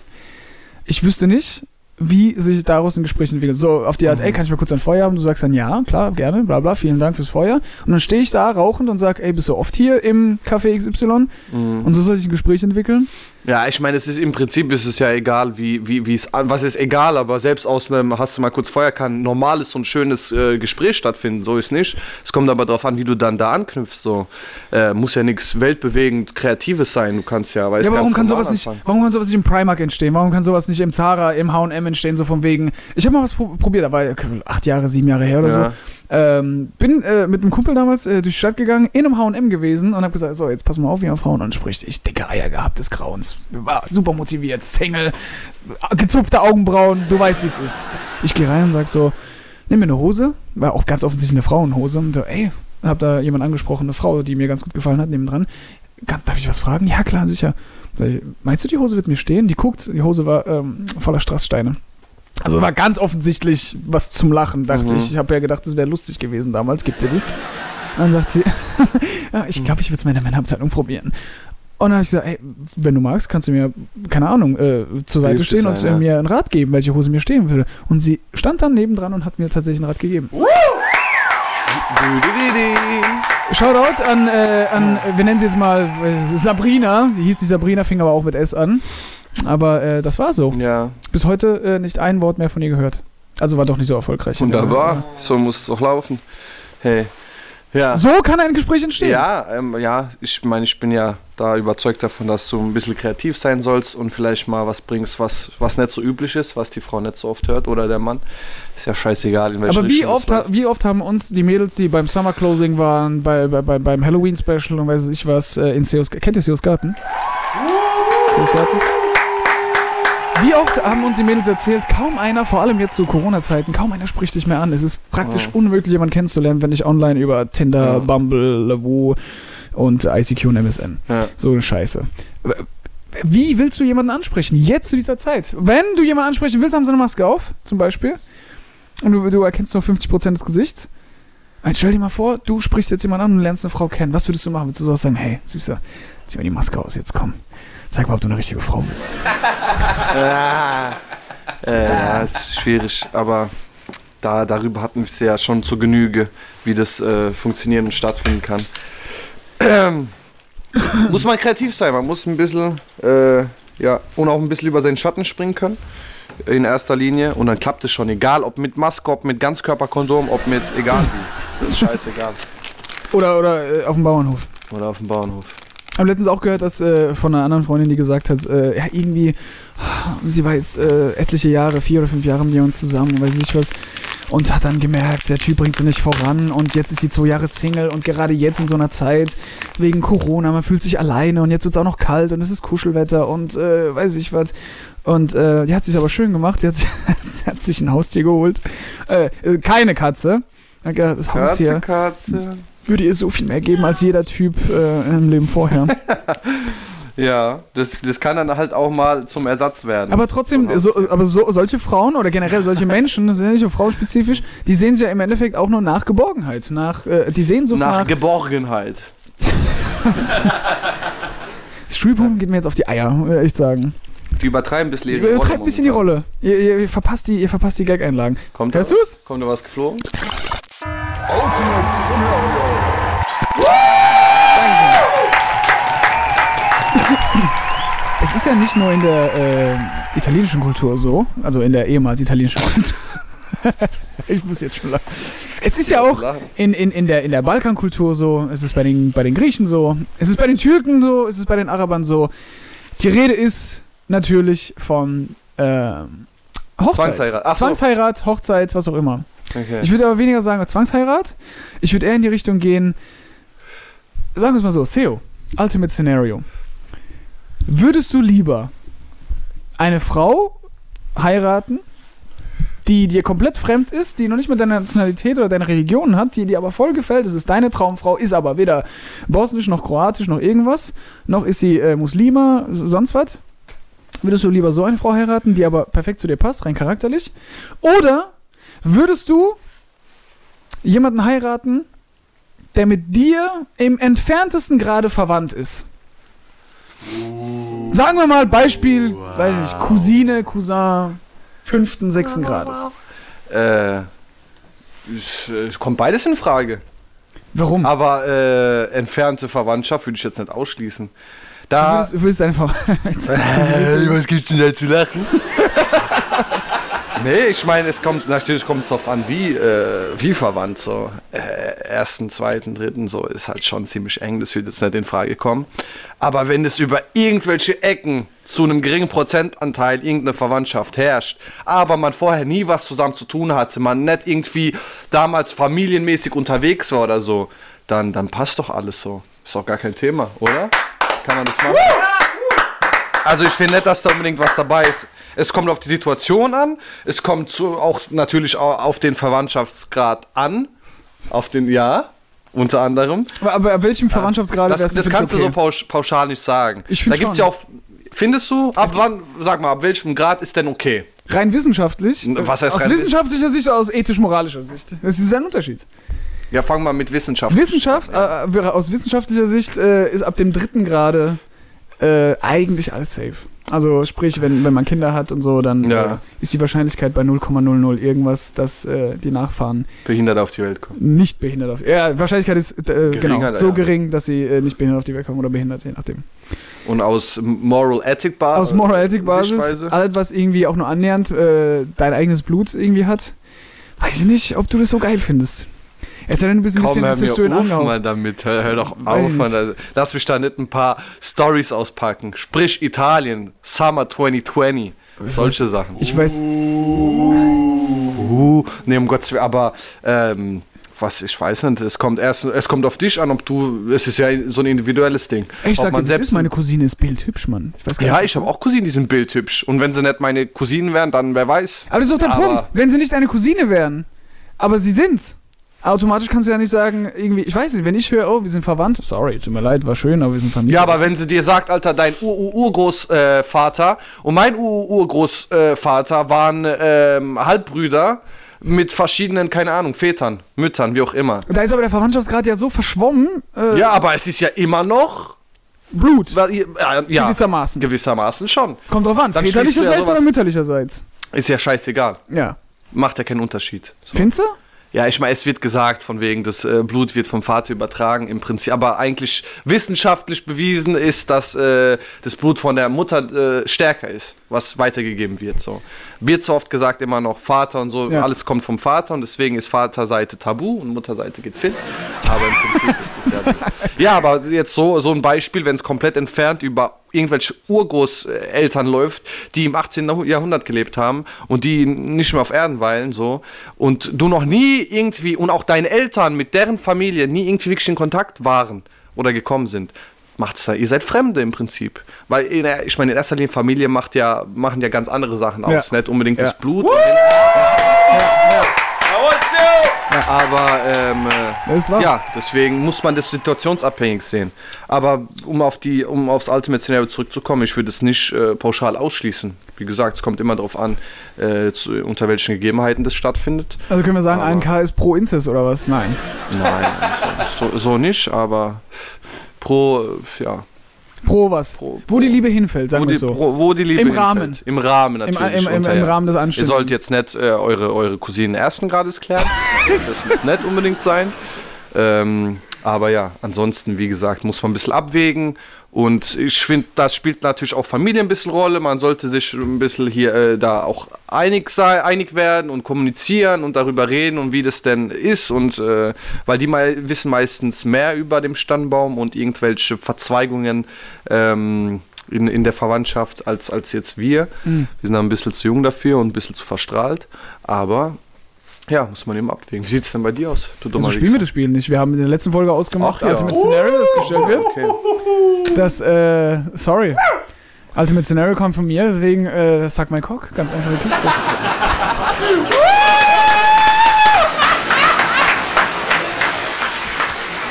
Speaker 3: Ich wüsste nicht, wie sich daraus ein Gespräch entwickelt. So auf die Art, ey, kann ich mal kurz ein Feuer haben? Du sagst dann, ja, klar, gerne, bla bla, vielen Dank fürs Feuer. Und dann stehe ich da rauchend und sag, ey, bist du oft hier im Café XY? Und so soll sich ein Gespräch entwickeln.
Speaker 2: Ja, ich meine, es ist im Prinzip ist es ja egal, wie, wie, wie es an, was ist egal, aber selbst aus einem, hast du mal kurz Feuer, kann ein normales und schönes äh, Gespräch stattfinden, so ist nicht. Es kommt aber darauf an, wie du dann da anknüpfst, so. Äh, muss ja nichts weltbewegend Kreatives sein, du kannst ja, weißt
Speaker 3: Ja, aber warum kann sowas nicht,
Speaker 2: anfangen.
Speaker 3: warum kann sowas nicht im Primark entstehen? Warum kann sowas nicht im Zara, im H&M entstehen, so von wegen, ich habe mal was pro probiert, da war ja acht Jahre, sieben Jahre her oder
Speaker 2: Ja.
Speaker 3: so. Ähm, bin äh, mit einem Kumpel damals äh, durch die Stadt gegangen, in einem H&M gewesen und habe gesagt, so, jetzt pass mal auf, wie man Frauen anspricht. Ich dicke Eier gehabt des Grauens, war super motiviert, Single, gezupfte Augenbrauen, du weißt, wie es ist. Ich gehe rein und sag so, nimm mir eine Hose, war auch ganz offensichtlich eine Frauenhose und so, ey, hab da jemand angesprochen, eine Frau, die mir ganz gut gefallen hat, nebendran. Darf ich was fragen? Ja, klar, sicher. Sag ich, Meinst du, die Hose wird mir stehen? Die guckt, die Hose war ähm, voller Strasssteine. Also war ganz offensichtlich was zum Lachen, dachte
Speaker 2: Mhm.
Speaker 3: ich. Ich habe ja gedacht, das wäre lustig gewesen damals, gibt ihr das? Und dann sagt sie, ja, ich glaube, ich würde es mal in der Männerabteilung probieren. Und dann habe ich gesagt, ey, wenn du magst, kannst du mir, keine Ahnung, äh, zur Seite
Speaker 2: Hilft
Speaker 3: stehen und
Speaker 2: sein,
Speaker 3: äh,
Speaker 2: ja.
Speaker 3: mir einen Rat geben, welche Hose mir stehen würde. Und sie stand dann nebendran und hat mir tatsächlich einen Rat gegeben. Shoutout an, äh, an, wir nennen sie jetzt mal äh, Sabrina. Die hieß die Sabrina, fing aber auch mit S an. Aber äh, das war so.
Speaker 2: Ja,
Speaker 3: Bis heute äh, nicht ein Wort mehr von ihr gehört. Also war doch nicht so erfolgreich.
Speaker 2: wunderbar, so muss es doch laufen. Hey, ja.
Speaker 3: So kann ein Gespräch entstehen.
Speaker 2: Ja, ähm, ja, ich meine, ich bin ja da überzeugt davon, dass du ein bisschen kreativ sein sollst und vielleicht mal was bringst, was, was nicht so üblich ist, was die Frau nicht so oft hört oder der Mann. Ist ja scheißegal, in welche
Speaker 3: Aber wie oft, wie oft haben uns die Mädels, die beim Summer Closing waren, bei, bei, bei, beim Halloween Special und weiß ich was, äh, in Seos, kennt ihr Seos Garten? Seos Garten? Wie oft haben uns die Mädels erzählt, kaum einer, vor allem jetzt zu Corona-Zeiten, kaum einer spricht dich mehr an. Es ist praktisch
Speaker 2: Ja.
Speaker 3: unmöglich, jemanden kennenzulernen, wenn ich online über Tinder,
Speaker 2: Ja.
Speaker 3: Bumble, Lavu und ICQ und MSN.
Speaker 2: Ja.
Speaker 3: So eine Scheiße. Wie willst du jemanden ansprechen? Jetzt zu dieser Zeit. Wenn du jemanden ansprechen willst, haben sie eine Maske auf, zum Beispiel. Und du, du erkennst nur 50% des Gesichts. Jetzt stell dir mal vor, du sprichst jetzt jemanden an und lernst eine Frau kennen. Was würdest du machen? Würdest du sowas sagen, hey, Süßer, zieh mal die Maske aus, jetzt komm. Zeig mal, ob du eine richtige Frau bist.
Speaker 2: Ah. Äh, ja, ist schwierig, aber da, darüber hatten wir es ja schon zu Genüge, wie das äh, funktionieren und stattfinden kann. Ähm, muss man kreativ sein, man muss ein bisschen, äh, ja, und auch ein bisschen über seinen Schatten springen können. In erster Linie. Und dann klappt es schon, egal ob mit Maske, ob mit Ganzkörperkondom, ob mit egal wie. Das ist scheißegal.
Speaker 3: Oder, oder äh, auf dem Bauernhof.
Speaker 2: Oder auf dem Bauernhof.
Speaker 3: Habe letztens auch gehört, dass äh, von einer anderen Freundin, die gesagt hat, äh, ja, irgendwie, sie war jetzt äh, etliche Jahre, vier oder fünf Jahre mit jemandem zusammen, weiß ich was, und hat dann gemerkt, der Typ bringt sie nicht voran und jetzt ist sie zwei Jahre Single und gerade jetzt in so einer Zeit wegen Corona, man fühlt sich alleine und jetzt wird es auch noch kalt und es ist Kuschelwetter und äh, weiß ich was. Und äh, die hat sich aber schön gemacht, die hat, sie hat sich ein Haustier geholt. Äh, keine Katze. Das Haustier
Speaker 2: Katze, Katze.
Speaker 3: Würde ihr so viel mehr geben als jeder Typ äh, im Leben vorher.
Speaker 2: Ja, das, das kann dann halt auch mal zum Ersatz werden.
Speaker 3: Aber trotzdem,
Speaker 2: Genau.
Speaker 3: so, aber so, solche Frauen oder generell solche Menschen, das sind ja nicht nur frauenspezifisch, die sehen sich ja im Endeffekt auch nur nach Geborgenheit, nach, äh, die Sehnsucht
Speaker 2: nach,
Speaker 3: nach,
Speaker 2: Geborgenheit.
Speaker 3: Streetboom geht mir jetzt auf die Eier, muss ich sagen.
Speaker 2: Die übertreiben ihre Rolle
Speaker 3: übertreibt ein bisschen die. Rolle. Ihr, ihr, ihr verpasst die, ihr verpasst die Gag-Einlagen.
Speaker 2: Kommt
Speaker 3: Hörst
Speaker 2: da was? Kommt da was geflogen?
Speaker 1: Ultimate Scenario.
Speaker 3: Es ist ja nicht nur in der äh, italienischen Kultur so, also in der ehemals italienischen Kultur. ich muss jetzt schon lachen. Es ist ja auch in, in, in, der, in der Balkankultur so, es ist bei den, bei den Griechen so, es ist bei den Türken so, es ist bei den Arabern so. Die Rede ist natürlich von ähm, Hochzeit.
Speaker 2: Zwangsheirat. So.
Speaker 3: Zwangsheirat, Hochzeit, was auch immer.
Speaker 2: Okay.
Speaker 3: Ich würde aber weniger sagen Zwangsheirat. Ich würde eher in die Richtung gehen, sagen wir es mal so, SEO, Ultimate Scenario. Würdest du lieber eine Frau heiraten die dir komplett fremd ist, die noch nicht mal deine Nationalität oder deine Religion hat, die dir aber voll gefällt. Es ist deine Traumfrau, ist aber weder bosnisch noch kroatisch noch irgendwas, noch ist sie äh, Muslima, sonst was. Würdest du lieber so eine Frau heiraten, die aber perfekt zu dir passt, rein charakterlich? Oder würdest du jemanden heiraten, der mit dir im entferntesten Grade verwandt ist? Sagen wir mal Beispiel, weiß nicht, Cousine, Cousin, fünften, sechsten Grades.
Speaker 2: Äh, es, es kommt beides in Frage.
Speaker 3: Warum?
Speaker 2: Aber äh, entfernte Verwandtschaft würde ich jetzt nicht ausschließen.
Speaker 3: Du
Speaker 2: Da.
Speaker 3: würdest, du würdest deine Ver
Speaker 2: Äh, was gibt's denn da zu lachen? nee, ich meine, es kommt natürlich kommt es darauf an, wie, äh, wie verwandt so. Äh, ersten, zweiten, dritten, so ist halt schon ziemlich eng, das wird jetzt nicht in Frage kommen. Aber wenn es über irgendwelche Ecken zu einem geringen Prozentanteil irgendeine Verwandtschaft herrscht, aber man vorher nie was zusammen zu tun hatte, man nicht irgendwie damals familienmäßig unterwegs war oder so, dann, dann passt doch alles so. Ist doch gar kein Thema, oder? Kann man das machen? Also ich finde nicht, dass da unbedingt was dabei ist. Es kommt auf die Situation an. Es kommt zu, auch natürlich au- auf den Verwandtschaftsgrad an. Auf den, ja, unter anderem.
Speaker 3: aber, aber ab welchem Verwandtschaftsgrad
Speaker 2: Das,
Speaker 3: wärst
Speaker 2: das
Speaker 3: dich
Speaker 2: kannst du
Speaker 3: okay?
Speaker 2: so pausch, pauschal nicht sagen.
Speaker 3: Ich
Speaker 2: Da gibt's
Speaker 3: schon.
Speaker 2: ja auch, findest du, ab wann, sag mal, ab welchem Grad ist denn okay?
Speaker 3: Rein wissenschaftlich?
Speaker 2: Was heißt
Speaker 3: aus
Speaker 2: rein-
Speaker 3: wissenschaftlicher Sicht aus ethisch-moralischer Sicht? Das ist ein Unterschied.
Speaker 2: Ja, fangen wir mit Wissenschaft.
Speaker 3: Wissenschaft, äh, aus wissenschaftlicher Sicht äh, ist ab dem dritten Grade äh, eigentlich alles safe. Also sprich, wenn, wenn man Kinder hat und so, dann
Speaker 2: Ja.
Speaker 3: äh, ist die Wahrscheinlichkeit bei 0,00 irgendwas, dass äh, die Nachfahren
Speaker 2: Behindert auf die Welt kommen.
Speaker 3: nicht behindert auf. Ja, Wahrscheinlichkeit ist äh, genau so
Speaker 2: ja.
Speaker 3: gering, dass sie äh, nicht behindert auf die Welt kommen oder behindert, je nachdem.
Speaker 2: Und aus Moral Ethic Basis.
Speaker 3: Aus Moral Ethic Basis, alles was irgendwie auch nur annähernd äh, dein eigenes Blut irgendwie hat, weiß ich nicht, ob du das so geil findest. Es sei denn, du bist ein
Speaker 2: Komm,
Speaker 3: bisschen
Speaker 2: hör mir auf
Speaker 3: angehauen.
Speaker 2: mal damit. Hör, hör doch auf. Mann. Da- Lass mich da nicht ein paar Stories auspacken. Sprich Italien, Summer 2020. Solche Sachen.
Speaker 3: Ich weiß,
Speaker 2: Uh, nee, um Gottes Willen, aber ähm, was, ich weiß nicht, es kommt erst, es kommt auf dich an, ob du, es ist ja so ein individuelles Ding.
Speaker 3: ich sag dir, ist meine Cousine ist bildhübsch, Mann. Ich weiß gar
Speaker 2: ja,
Speaker 3: nicht.
Speaker 2: ich habe auch Cousinen, die sind bildhübsch. Und wenn sie nicht meine Cousinen wären, dann wer weiß.
Speaker 3: Aber das ist doch der
Speaker 2: Aber-
Speaker 3: Punkt. Wenn sie nicht deine Cousine wären, aber sie sind's. Automatisch kannst du ja nicht sagen, irgendwie, ich weiß nicht, wenn ich höre, oh, wir sind verwandt, sorry, tut mir leid, war schön, aber wir sind Familie.
Speaker 2: Ja, aber wenn sie dir sagt, Alter, dein Ur-Ur-Urgroßvater und mein Ur-Urgroßvater waren ähm, Halbbrüder mit verschiedenen, keine Ahnung, Vätern, Müttern, wie auch immer.
Speaker 3: Da ist aber der Verwandtschaftsgrad ja so verschwommen. Äh,
Speaker 2: Ja, aber es ist ja immer noch.
Speaker 3: Blut.
Speaker 2: Ja, ja,
Speaker 3: Gewissermaßen.
Speaker 2: Gewissermaßen schon.
Speaker 3: Kommt drauf an,
Speaker 2: Dann ja
Speaker 3: väterlicherseits oder mütterlicherseits.
Speaker 2: Ist ja scheißegal.
Speaker 3: Ja.
Speaker 2: Macht ja keinen Unterschied. So.
Speaker 3: Findest du?
Speaker 2: Ja, ich meine, es wird gesagt, von wegen, das äh, Blut wird vom Vater übertragen, im Prinzip. Aber eigentlich wissenschaftlich bewiesen ist, dass äh, das Blut von der Mutter äh, stärker ist, was weitergegeben wird. So. Wird so oft gesagt, immer noch Vater und so,
Speaker 3: Ja.
Speaker 2: alles kommt vom Vater und deswegen ist Vaterseite tabu und Mutterseite geht fit. Aber im Prinzip ist das ja. Ja, aber jetzt so, so ein Beispiel, wenn es komplett entfernt über irgendwelche Urgroßeltern läuft, die im 18. Jahrhundert gelebt haben und die nicht mehr auf Erden weilen, so, und du noch nie irgendwie, und auch deine Eltern mit deren Familie nie irgendwie wirklich in Kontakt waren oder gekommen sind, macht es da, ihr seid Fremde im Prinzip. Weil, in ich meine, in erster Linie Familie macht ja, machen ja ganz andere Sachen aus,
Speaker 3: Ja.
Speaker 2: nicht unbedingt
Speaker 3: Ja.
Speaker 2: das Blut. Aber ähm, äh, ja, deswegen muss man das situationsabhängig sehen. Aber um auf die, um aufs Ultimate Scenario zurückzukommen, ich würde es nicht äh, pauschal ausschließen. Wie gesagt, es kommt immer darauf an, äh, zu, unter welchen Gegebenheiten das stattfindet.
Speaker 3: Also können wir sagen,
Speaker 2: Aber-
Speaker 3: 1K ist pro Inzest oder was? Nein.
Speaker 2: Nein, so, so, so nicht, aber pro, ja,
Speaker 3: Pro was?
Speaker 2: Pro-
Speaker 3: Wo die Liebe hinfällt, sagen wir so.
Speaker 2: pro, wo die Liebe
Speaker 3: Im
Speaker 2: hinfällt.
Speaker 3: Rahmen.
Speaker 2: Im Rahmen natürlich.
Speaker 3: im, im,
Speaker 2: unter-
Speaker 3: Im Rahmen des
Speaker 2: Ihr
Speaker 3: Anständigen.
Speaker 2: sollt jetzt nicht äh, eure, eure Cousinen ersten Grades klären. das muss nicht unbedingt sein. Ähm, aber ja, ansonsten, wie gesagt, muss man ein bisschen abwägen. Und ich finde, das spielt natürlich auch Familie ein bisschen Rolle. Man sollte sich ein bisschen hier äh, da auch einig sein, einig werden und kommunizieren und darüber reden und wie das denn ist. Und äh, weil die mal wissen meistens mehr über den Stammbaum und irgendwelche Verzweigungen ähm, in, in der Verwandtschaft als, als jetzt wir.
Speaker 3: Mhm.
Speaker 2: Wir sind da ein bisschen zu jung dafür und ein bisschen zu verstrahlt. Aber ja, muss man eben abwägen. Wie sieht es denn bei dir aus? Du
Speaker 3: also spielen wir das Spiel nicht. Wir haben in der letzten Folge ausgemacht,
Speaker 2: Ach, ja.
Speaker 3: Ultimate Scenario, das gestellt wird.
Speaker 2: Okay.
Speaker 3: Das, äh, sorry. Ultimate Scenario kommt von mir, deswegen, äh, sag mein Cock. Ganz einfache Kiste.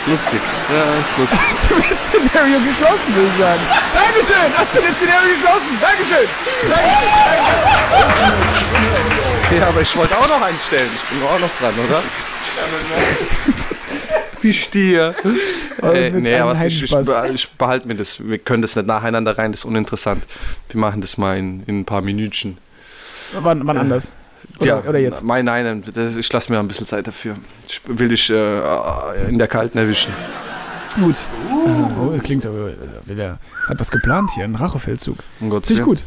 Speaker 2: lustig. Ja, ist lustig.
Speaker 3: Ultimate Szenario geschlossen, würde ich sagen. Dankeschön! Ultimate Szenario geschlossen! Dankeschön! Dankeschön! Dankeschön.
Speaker 2: Ja, aber ich wollte auch noch einstellen. Ich bin auch noch dran, oder? Wie Stier.
Speaker 3: Wird
Speaker 2: nee, aber ich, ich, ich behalte mir das. Wir können das nicht nacheinander rein, das ist uninteressant. Wir machen das mal in, in ein paar Minütchen.
Speaker 3: Wann, wann anders? Oder, oder jetzt?
Speaker 2: Nein, nein, ich lasse mir ein bisschen Zeit dafür. Ich will dich äh, in der Kalten erwischen.
Speaker 3: Gut. Oh, klingt aber, äh, wieder, hat was geplant hier, ein Rachefeldzug.
Speaker 2: Um
Speaker 3: Finde ich gut.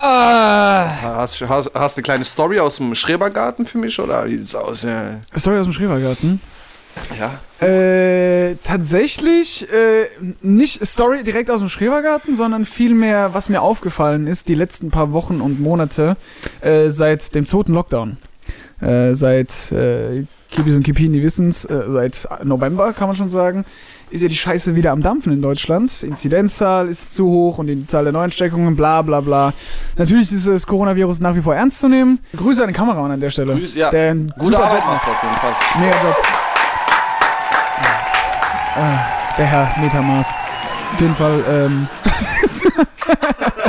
Speaker 3: Ah,
Speaker 2: Hast, hast, hast du eine kleine Story aus dem Schrebergarten für mich oder wie sieht's aus? Ja.
Speaker 3: Story aus dem Schrebergarten.
Speaker 2: ja.
Speaker 3: Äh, tatsächlich äh, nicht Story direkt aus dem Schrebergarten, sondern vielmehr, was mir aufgefallen ist, die letzten paar Wochen und Monate äh, seit dem zweiten Lockdown. Äh, seit äh, Kipis und Kipini wissen's, äh, seit November kann man schon sagen, ist ja die Scheiße wieder am Dampfen in Deutschland. Inzidenzzahl ist zu hoch und die Zahl der Neuansteckungen, bla bla bla. Natürlich ist das Coronavirus nach wie vor ernst zu nehmen. Grüße an den Kameramann an der Stelle.
Speaker 2: Grüß- ja.
Speaker 3: Der
Speaker 2: Gute
Speaker 3: super Job macht.
Speaker 2: auf jeden Fall.
Speaker 3: Mega Job. Ah, der Herr Metamaß. Auf jeden Fall. Ähm.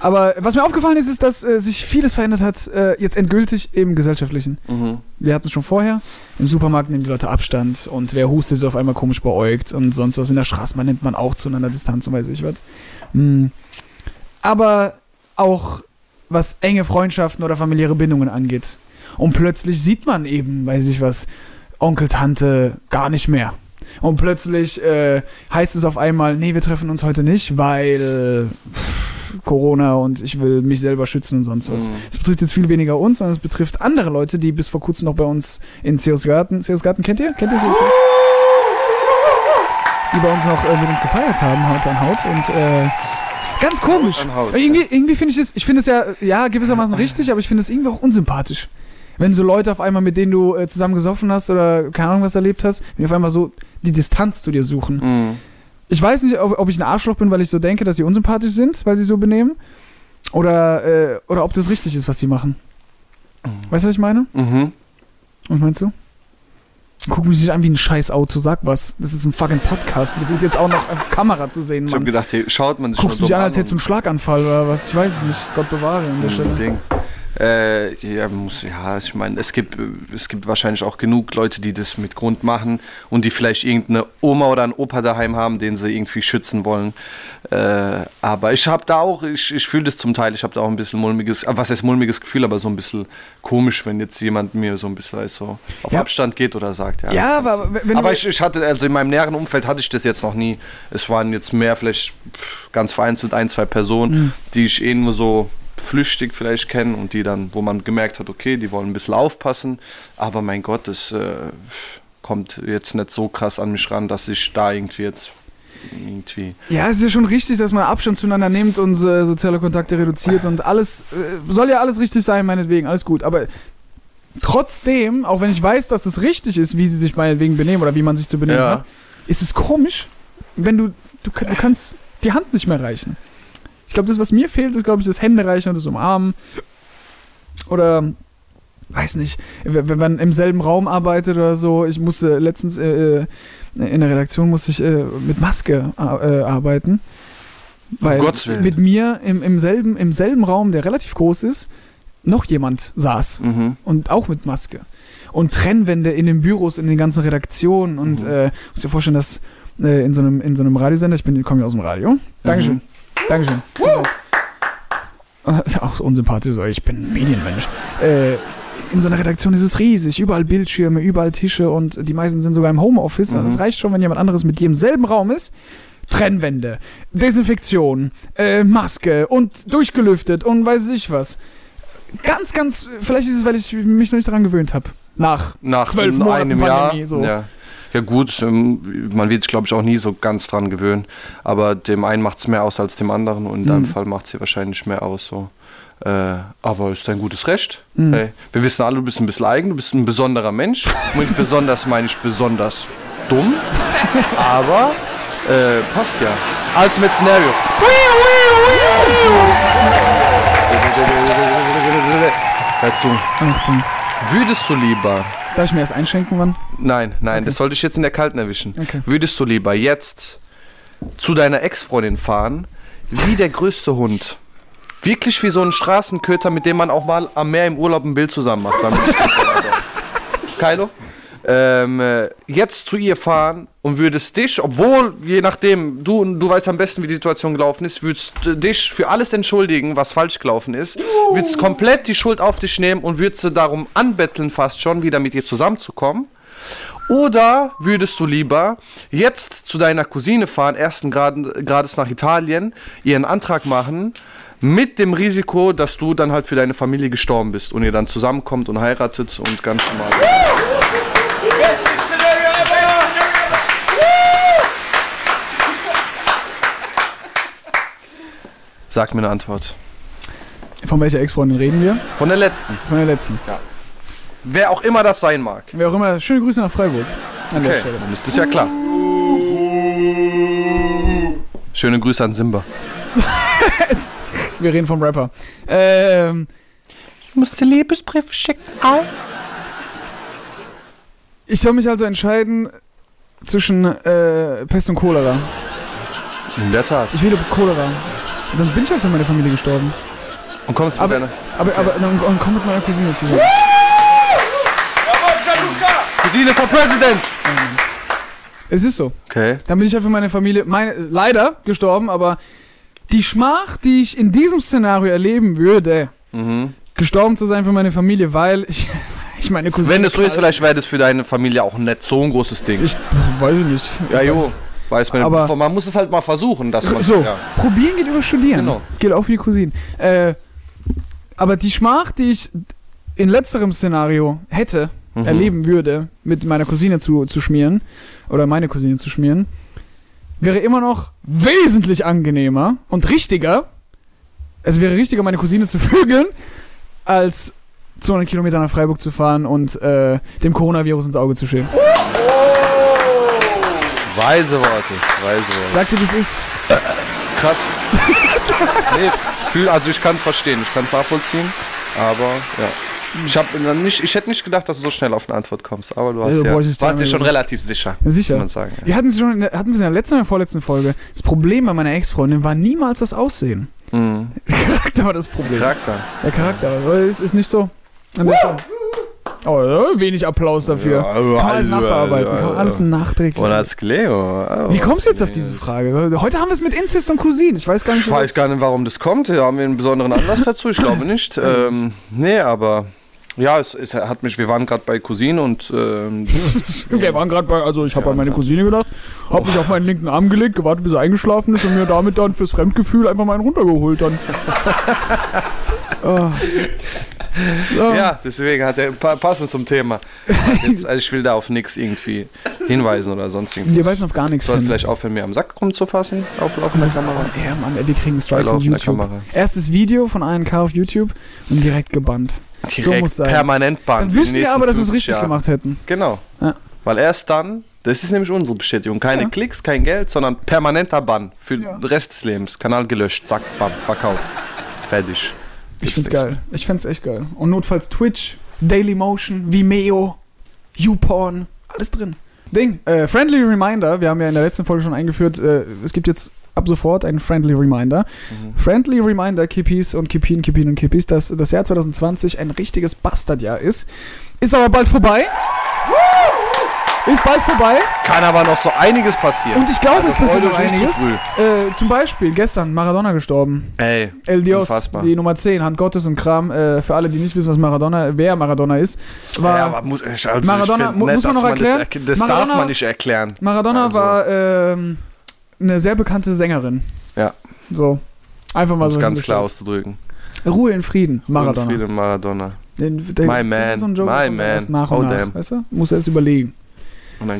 Speaker 3: Aber was mir aufgefallen ist, ist, dass äh, sich vieles verändert hat, äh, jetzt endgültig im Gesellschaftlichen.
Speaker 2: Mhm.
Speaker 3: Wir hatten es schon vorher. Im Supermarkt nehmen die Leute Abstand und wer hustet, ist auf einmal komisch beäugt und sonst was. In der Straßenbahn nimmt man auch zueinander Distanz und weiß ich was. Hm. Aber auch was enge Freundschaften oder familiäre Bindungen angeht. Und plötzlich sieht man eben, weiß ich was, Onkel, Tante gar nicht mehr. Und plötzlich äh, heißt es auf einmal, nee, wir treffen uns heute nicht, weil pff, Corona und ich will mich selber schützen und sonst was.
Speaker 2: Mhm.
Speaker 3: Es betrifft jetzt viel weniger uns, sondern es betrifft andere Leute, die bis vor kurzem noch bei uns in Seosgarten, Seosgarten kennt ihr? Kennt ihr Seosgarten? Die bei uns noch äh, mit uns gefeiert haben, Haut an Haut und äh, ganz komisch.
Speaker 2: Haut an Haut,
Speaker 3: irgendwie irgendwie finde ich es, ich finde es ja, ja, gewissermaßen richtig, aber ich finde es irgendwie auch unsympathisch. Wenn so Leute auf einmal, mit denen du äh, zusammen gesoffen hast oder keine Ahnung was erlebt hast, wenn die auf einmal so die Distanz zu dir suchen.
Speaker 2: Mhm.
Speaker 3: Ich weiß nicht, ob, ob ich ein Arschloch bin, weil ich so denke, dass sie unsympathisch sind, weil sie so benehmen. Oder, äh, oder ob das richtig ist, was sie machen. Weißt du, was ich meine?
Speaker 2: Mhm.
Speaker 3: Was meinst du? Guck mich nicht an wie ein scheiß Auto, sag was. Das ist ein fucking Podcast. Wir sind jetzt auch noch auf Kamera zu sehen,
Speaker 2: Ich habe
Speaker 3: Mann.
Speaker 2: gedacht, hier schaut man sich
Speaker 3: Guckst mich an, als hättest du einen Schlaganfall oder was. Ich weiß es nicht. Gott bewahre an der
Speaker 2: Mhm,
Speaker 3: Stelle.
Speaker 2: Ding. Äh, ja, muss, ja, ich meine, es gibt, es gibt wahrscheinlich auch genug Leute, die das mit Grund machen und die vielleicht irgendeine Oma oder einen Opa daheim haben, den sie irgendwie schützen wollen. Äh, aber ich habe da auch, ich, ich fühle das zum Teil, ich habe da auch ein bisschen mulmiges, was heißt mulmiges Gefühl, aber so ein bisschen komisch, wenn jetzt jemand mir so ein bisschen weißt, so auf
Speaker 3: Ja.
Speaker 2: Abstand geht oder sagt, ja.
Speaker 3: Ja, aber wenn
Speaker 2: aber ich, ich hatte, also in meinem näheren Umfeld hatte ich das jetzt noch nie. Es waren jetzt mehr vielleicht ganz vereinzelt ein, zwei Personen,
Speaker 3: Mhm.
Speaker 2: die ich eh nur so flüchtig vielleicht kenne und die dann, wo man gemerkt hat, okay, die wollen ein bisschen aufpassen, aber mein Gott, das äh, kommt jetzt nicht so krass an mich ran, dass ich da irgendwie jetzt irgendwie.
Speaker 3: Ja, es ist ja schon richtig, dass man Abstand zueinander nimmt und äh, soziale Kontakte reduziert und alles, äh, soll ja alles richtig sein, meinetwegen, alles gut. Aber trotzdem, auch wenn ich weiß, dass es richtig ist, wie sie sich meinetwegen benehmen oder wie man sich zu benehmen
Speaker 2: Ja.
Speaker 3: hat, ist es komisch, wenn du, du, du kannst die Hand nicht mehr reichen. Ich glaube, das, was mir fehlt, ist, glaube ich, das Händereichen und das Umarmen. Oder, weiß nicht, wenn man im selben Raum arbeitet oder so. Ich musste letztens äh, äh, in der Redaktion musste ich äh, mit Maske äh, arbeiten. Weil
Speaker 2: Willen.
Speaker 3: mit mir im, im, selben, im selben Raum, der relativ groß ist, noch jemand saß.
Speaker 2: Mhm.
Speaker 3: Und auch mit Maske. Und Trennwände in den Büros, in den ganzen Redaktionen. Und
Speaker 2: Mhm.
Speaker 3: äh, muss dir vorstellen, dass äh, in, so einem, in so einem Radiosender, ich bin- komme ja aus dem Radio. Dankeschön.
Speaker 2: Mhm.
Speaker 3: Dankeschön. Äh, Ist auch so unsympathisch, so, ich bin Medienmensch. Äh, in so einer Redaktion ist es riesig, überall Bildschirme, überall Tische und die meisten sind sogar im Homeoffice. Und
Speaker 2: Mhm.
Speaker 3: es reicht schon, wenn jemand anderes mit dir im selben Raum ist. Trennwände, Desinfektion, äh, Maske und durchgelüftet und weiß ich was. Ganz, ganz, vielleicht ist es, weil ich mich noch nicht daran gewöhnt habe. Nach
Speaker 2: Nach
Speaker 3: zwölf Monaten
Speaker 2: einem Jahr.
Speaker 3: Pandemie, so.
Speaker 2: Ja. Ja gut, ähm, man wird sich glaube ich auch nie so ganz dran gewöhnen, aber dem einen macht es mehr aus als dem anderen und in deinem
Speaker 3: Mhm.
Speaker 2: Fall macht es wahrscheinlich mehr aus. So. Äh, aber ist dein gutes Recht.
Speaker 3: Mhm.
Speaker 2: Hey, wir wissen alle, du bist ein bisschen eigen, du bist ein besonderer Mensch. Mit besonders meine ich besonders dumm, aber äh, passt ja. Als mit Szenario. Hör zu.
Speaker 3: Achtung.
Speaker 2: Würdest du lieber
Speaker 3: Darf ich mir erst einschenken, wann?
Speaker 2: Nein, nein, das sollte ich jetzt in der Kalten erwischen.
Speaker 3: Okay.
Speaker 2: Würdest du lieber jetzt zu deiner Ex-Freundin fahren, wie der größte Hund? Wirklich wie so ein Straßenköter, mit dem man auch mal am Meer im Urlaub ein Bild zusammen macht. Kylo? Ähm, äh, jetzt zu ihr fahren und würdest dich, obwohl, je nachdem, du, du weißt am besten, wie die Situation gelaufen ist, würdest dich für alles entschuldigen, was falsch gelaufen ist, würdest komplett die Schuld auf dich nehmen und würdest darum anbetteln, fast schon wieder mit ihr zusammenzukommen. Oder würdest du lieber jetzt zu deiner Cousine fahren, ersten Grad- Grades nach Italien, ihren Antrag machen, mit dem Risiko, dass du dann halt für deine Familie gestorben bist und ihr dann zusammenkommt und heiratet und ganz normal. Sag mir eine Antwort.
Speaker 3: Von welcher Ex-Freundin reden wir?
Speaker 2: Von der letzten.
Speaker 3: Von der letzten.
Speaker 2: Wer auch immer das sein mag.
Speaker 3: Wer auch immer. Schöne Grüße nach Freiburg. An der
Speaker 2: Okay,
Speaker 3: Stelle.
Speaker 2: dann ist das ja klar. Schöne Grüße an Simba.
Speaker 3: Wir reden vom Rapper. Ähm,
Speaker 2: Ich musste Liebesbriefe schicken.
Speaker 3: ich soll mich also entscheiden zwischen äh, Pest und Cholera.
Speaker 2: In der Tat.
Speaker 3: Ich wähle Cholera. Dann bin ich halt für meine Familie gestorben.
Speaker 2: Und kommst du mit
Speaker 3: Aber,
Speaker 2: deiner
Speaker 3: aber, aber dann und komm mit meiner Cousine zusammen.
Speaker 2: Cousine for President?
Speaker 3: Es ist so.
Speaker 2: Okay.
Speaker 3: Dann bin ich ja für meine Familie meine, leider gestorben, aber die Schmach, die ich in diesem Szenario erleben würde,
Speaker 2: Mhm.
Speaker 3: gestorben zu sein für meine Familie, weil ich, ich meine Cousine.
Speaker 2: Wenn es so ist, vielleicht wäre das für deine Familie auch nicht so ein großes Ding.
Speaker 3: Ich weiß ich nicht.
Speaker 2: ja, jo. Weiß man,
Speaker 3: Aber-
Speaker 2: man muss es halt mal versuchen, dass man.
Speaker 3: So,
Speaker 2: Ja.
Speaker 3: probieren geht über studieren.
Speaker 2: Genau.
Speaker 3: Das gilt auch für die Cousinen. Äh, aber die Schmach, die ich in letzterem Szenario hätte,
Speaker 2: Mhm.
Speaker 3: erleben würde, mit meiner Cousine zu, zu schmieren, oder meine Cousine zu schmieren, wäre immer noch wesentlich angenehmer und richtiger. Es wäre richtiger, meine Cousine zu vögeln, als 200 Kilometer nach Freiburg zu fahren und äh, dem Coronavirus ins Auge zu schälen.
Speaker 2: Weise Worte. Weise Worte.
Speaker 3: Sagt ihr, wie es ist?
Speaker 2: Krass. nee, also ich kann es verstehen, ich kann es nachvollziehen, aber ja. Ich, hab nicht, ich hätte nicht gedacht, dass du so schnell auf eine Antwort kommst, aber du hast
Speaker 3: Also,
Speaker 2: ja, warst dir schon relativ sicher.
Speaker 3: Ja, sicher.
Speaker 2: Muss man sagen.
Speaker 3: Wir hatten es schon, in der- hatten wir in der letzten oder vorletzten Folge. Das Problem bei meiner Ex-Freundin war niemals das Aussehen.
Speaker 2: Mhm.
Speaker 3: Der Charakter war das Problem.
Speaker 2: Charakter.
Speaker 3: Der Charakter, aber es ist nicht so. An der Stelle. Oh, ja, wenig Applaus dafür.
Speaker 2: Ja,
Speaker 3: Kann man alles
Speaker 2: also,
Speaker 3: nachbearbeiten.
Speaker 2: ja,
Speaker 3: Kann man
Speaker 2: ja.
Speaker 3: alles nachträglich.
Speaker 2: Oder als Cleo.
Speaker 3: Wie kommst du jetzt auf diese Frage? Heute haben wir es mit Inzest und Cousinen. Ich weiß gar nicht,
Speaker 2: Ich weiß gar nicht, warum das kommt. Da haben wir einen besonderen Anlass dazu. Ich glaube nicht. Ähm, nee, aber ja, es, es hat mich. Wir waren gerade bei Cousine und ähm,
Speaker 3: Wir waren gerade bei, also ich habe an meine Cousine gedacht, habe mich auf meinen linken Arm gelegt, gewartet, bis er eingeschlafen ist und mir damit dann fürs Fremdgefühl einfach mal einen runtergeholt dann. Ah. So.
Speaker 2: ja, deswegen hat er pa passend zum Thema. Jetzt, also ich will da auf nichts irgendwie hinweisen oder sonst
Speaker 3: Wir
Speaker 2: irgendwas.
Speaker 3: weisen auf gar nichts
Speaker 2: Soll
Speaker 3: hin.
Speaker 2: vielleicht aufhören, mir am Sack rumzufassen auf laufender Kamera.
Speaker 3: Ja, Mann, ey, die kriegen einen Strike von YouTube. Erstes Video von ANK auf YouTube und direkt gebannt.
Speaker 2: Direkt
Speaker 3: so muss sein.
Speaker 2: permanent Bank.
Speaker 3: Dann wüssten wir aber, dass wir es
Speaker 2: 50
Speaker 3: richtig
Speaker 2: Jahre.
Speaker 3: gemacht hätten.
Speaker 2: Genau.
Speaker 3: Ja.
Speaker 2: Weil erst dann, das ist nämlich unsere Bestätigung, keine
Speaker 3: Ja.
Speaker 2: Klicks, kein Geld, sondern permanenter Bann für
Speaker 3: Ja.
Speaker 2: den Rest des Lebens. Kanal gelöscht, zack, bam, verkauft. Fertig.
Speaker 3: Ich find's geil. Ich find's echt geil. Und notfalls Twitch, Dailymotion, Vimeo, YouPorn, alles drin. Ding, äh, Friendly Reminder, wir haben ja in der letzten Folge schon eingeführt, äh, es gibt jetzt ab sofort einen Friendly Reminder. Friendly Reminder, Kippis und Kippien, Kippien und Kippis, dass das Jahr 2020 ein richtiges Bastardjahr ist. Ist aber bald vorbei. Ist bald vorbei.
Speaker 2: Kann aber noch so einiges passieren.
Speaker 3: Und ich glaube,
Speaker 2: Also
Speaker 3: es passiert noch einiges. Äh, zum Beispiel gestern Maradona gestorben.
Speaker 2: Ey,
Speaker 3: El Dios,
Speaker 2: Unfassbar.
Speaker 3: die Nummer 10, Hand Gottes und Kram. Äh, für alle, die nicht wissen, was Maradona, wer Maradona ist, war
Speaker 2: ja, aber muss, also
Speaker 3: Maradona-
Speaker 2: find
Speaker 3: muss man noch
Speaker 2: das
Speaker 3: erklären?
Speaker 2: erk- Das,
Speaker 3: Maradona-
Speaker 2: darf man nicht erklären.
Speaker 3: Maradona
Speaker 2: Also-
Speaker 3: war ähm, eine sehr bekannte Sängerin.
Speaker 2: Ja.
Speaker 3: So. Einfach mal
Speaker 2: Um es
Speaker 3: so.
Speaker 2: ganz klar auszudrücken.
Speaker 3: Ruhe in Frieden, Maradona.
Speaker 2: Friede Maradona.
Speaker 3: Den, der,
Speaker 2: My
Speaker 3: das
Speaker 2: man,
Speaker 3: ist so Joke,
Speaker 2: my
Speaker 3: das
Speaker 2: man.
Speaker 3: erst nach
Speaker 2: Oh,
Speaker 3: und nach.
Speaker 2: damn.
Speaker 3: Weißt du? Muss erst überlegen.
Speaker 2: Und dann kannst du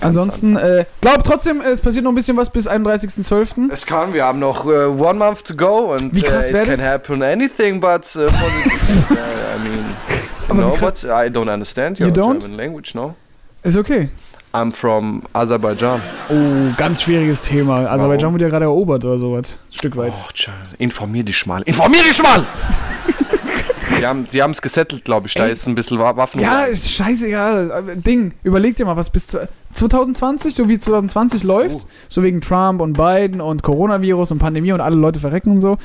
Speaker 3: Ansonsten, äh, glaub trotzdem, es passiert noch ein bisschen was bis 31.12.
Speaker 2: Es kann, wir haben noch äh, one month to go und
Speaker 3: Wie krass
Speaker 2: äh, it can
Speaker 3: das?
Speaker 2: happen anything but uh, yeah, I mean,
Speaker 3: Aber krass-
Speaker 2: what? I don't understand your
Speaker 3: You don't?
Speaker 2: German language, no?
Speaker 3: Ist okay.
Speaker 2: I'm from Aserbaidschan.
Speaker 3: Oh, ganz schwieriges Thema. Aserbaidschan wird ja gerade erobert oder sowas. Ein Stück weit.
Speaker 2: Oh, informier dich mal. Informier dich mal! Die haben die es gesettelt, glaube ich. Da
Speaker 3: Ey.
Speaker 2: ist ein bisschen Wa- Waffen.
Speaker 3: Ja, ist scheißegal. Ding, überleg dir mal, was bis zu 2020, so wie 2020 läuft, so wegen Trump und Biden und Coronavirus und Pandemie und alle Leute verrecken und so,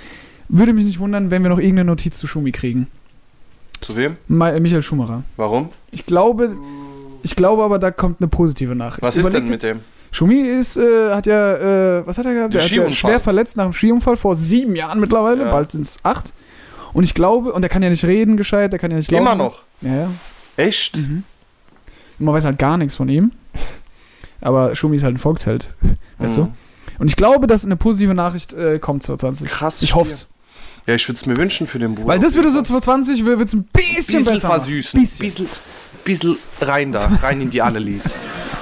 Speaker 3: würde mich nicht wundern, wenn wir noch irgendeine Notiz zu Schumi kriegen.
Speaker 2: Zu wem?
Speaker 3: Michael Schumacher.
Speaker 2: Warum?
Speaker 3: Ich glaube, ich glaube aber, da kommt eine positive Nachricht.
Speaker 2: Was ist denn mit dem?
Speaker 3: Schumi ist, äh, hat ja, äh, was hat er gehabt?
Speaker 2: Der
Speaker 3: Er hat ja schwer verletzt nach dem Skiunfall vor sieben Jahren mittlerweile,
Speaker 2: Ja.
Speaker 3: bald sind es acht. Und ich glaube, und er kann ja nicht reden gescheit, der kann ja nicht laufen.
Speaker 2: Immer noch.
Speaker 3: Ja, ja.
Speaker 2: Echt?
Speaker 3: Man weiß halt gar nichts von ihm. Aber Schumi ist halt ein Volksheld, weißt
Speaker 2: Mhm.
Speaker 3: du? Und ich glaube, dass eine positive Nachricht äh, kommt 2020.
Speaker 2: Krass.
Speaker 3: Ich hoffe es.
Speaker 2: Ja, ich würde es mir wünschen für den Bruder.
Speaker 3: Weil das würde so 2020 wird es ein bisschen,
Speaker 2: bisschen
Speaker 3: besser.
Speaker 2: versüßen.
Speaker 3: Bisschen.
Speaker 2: Bisschen, bisschen rein da, rein in die Annelies.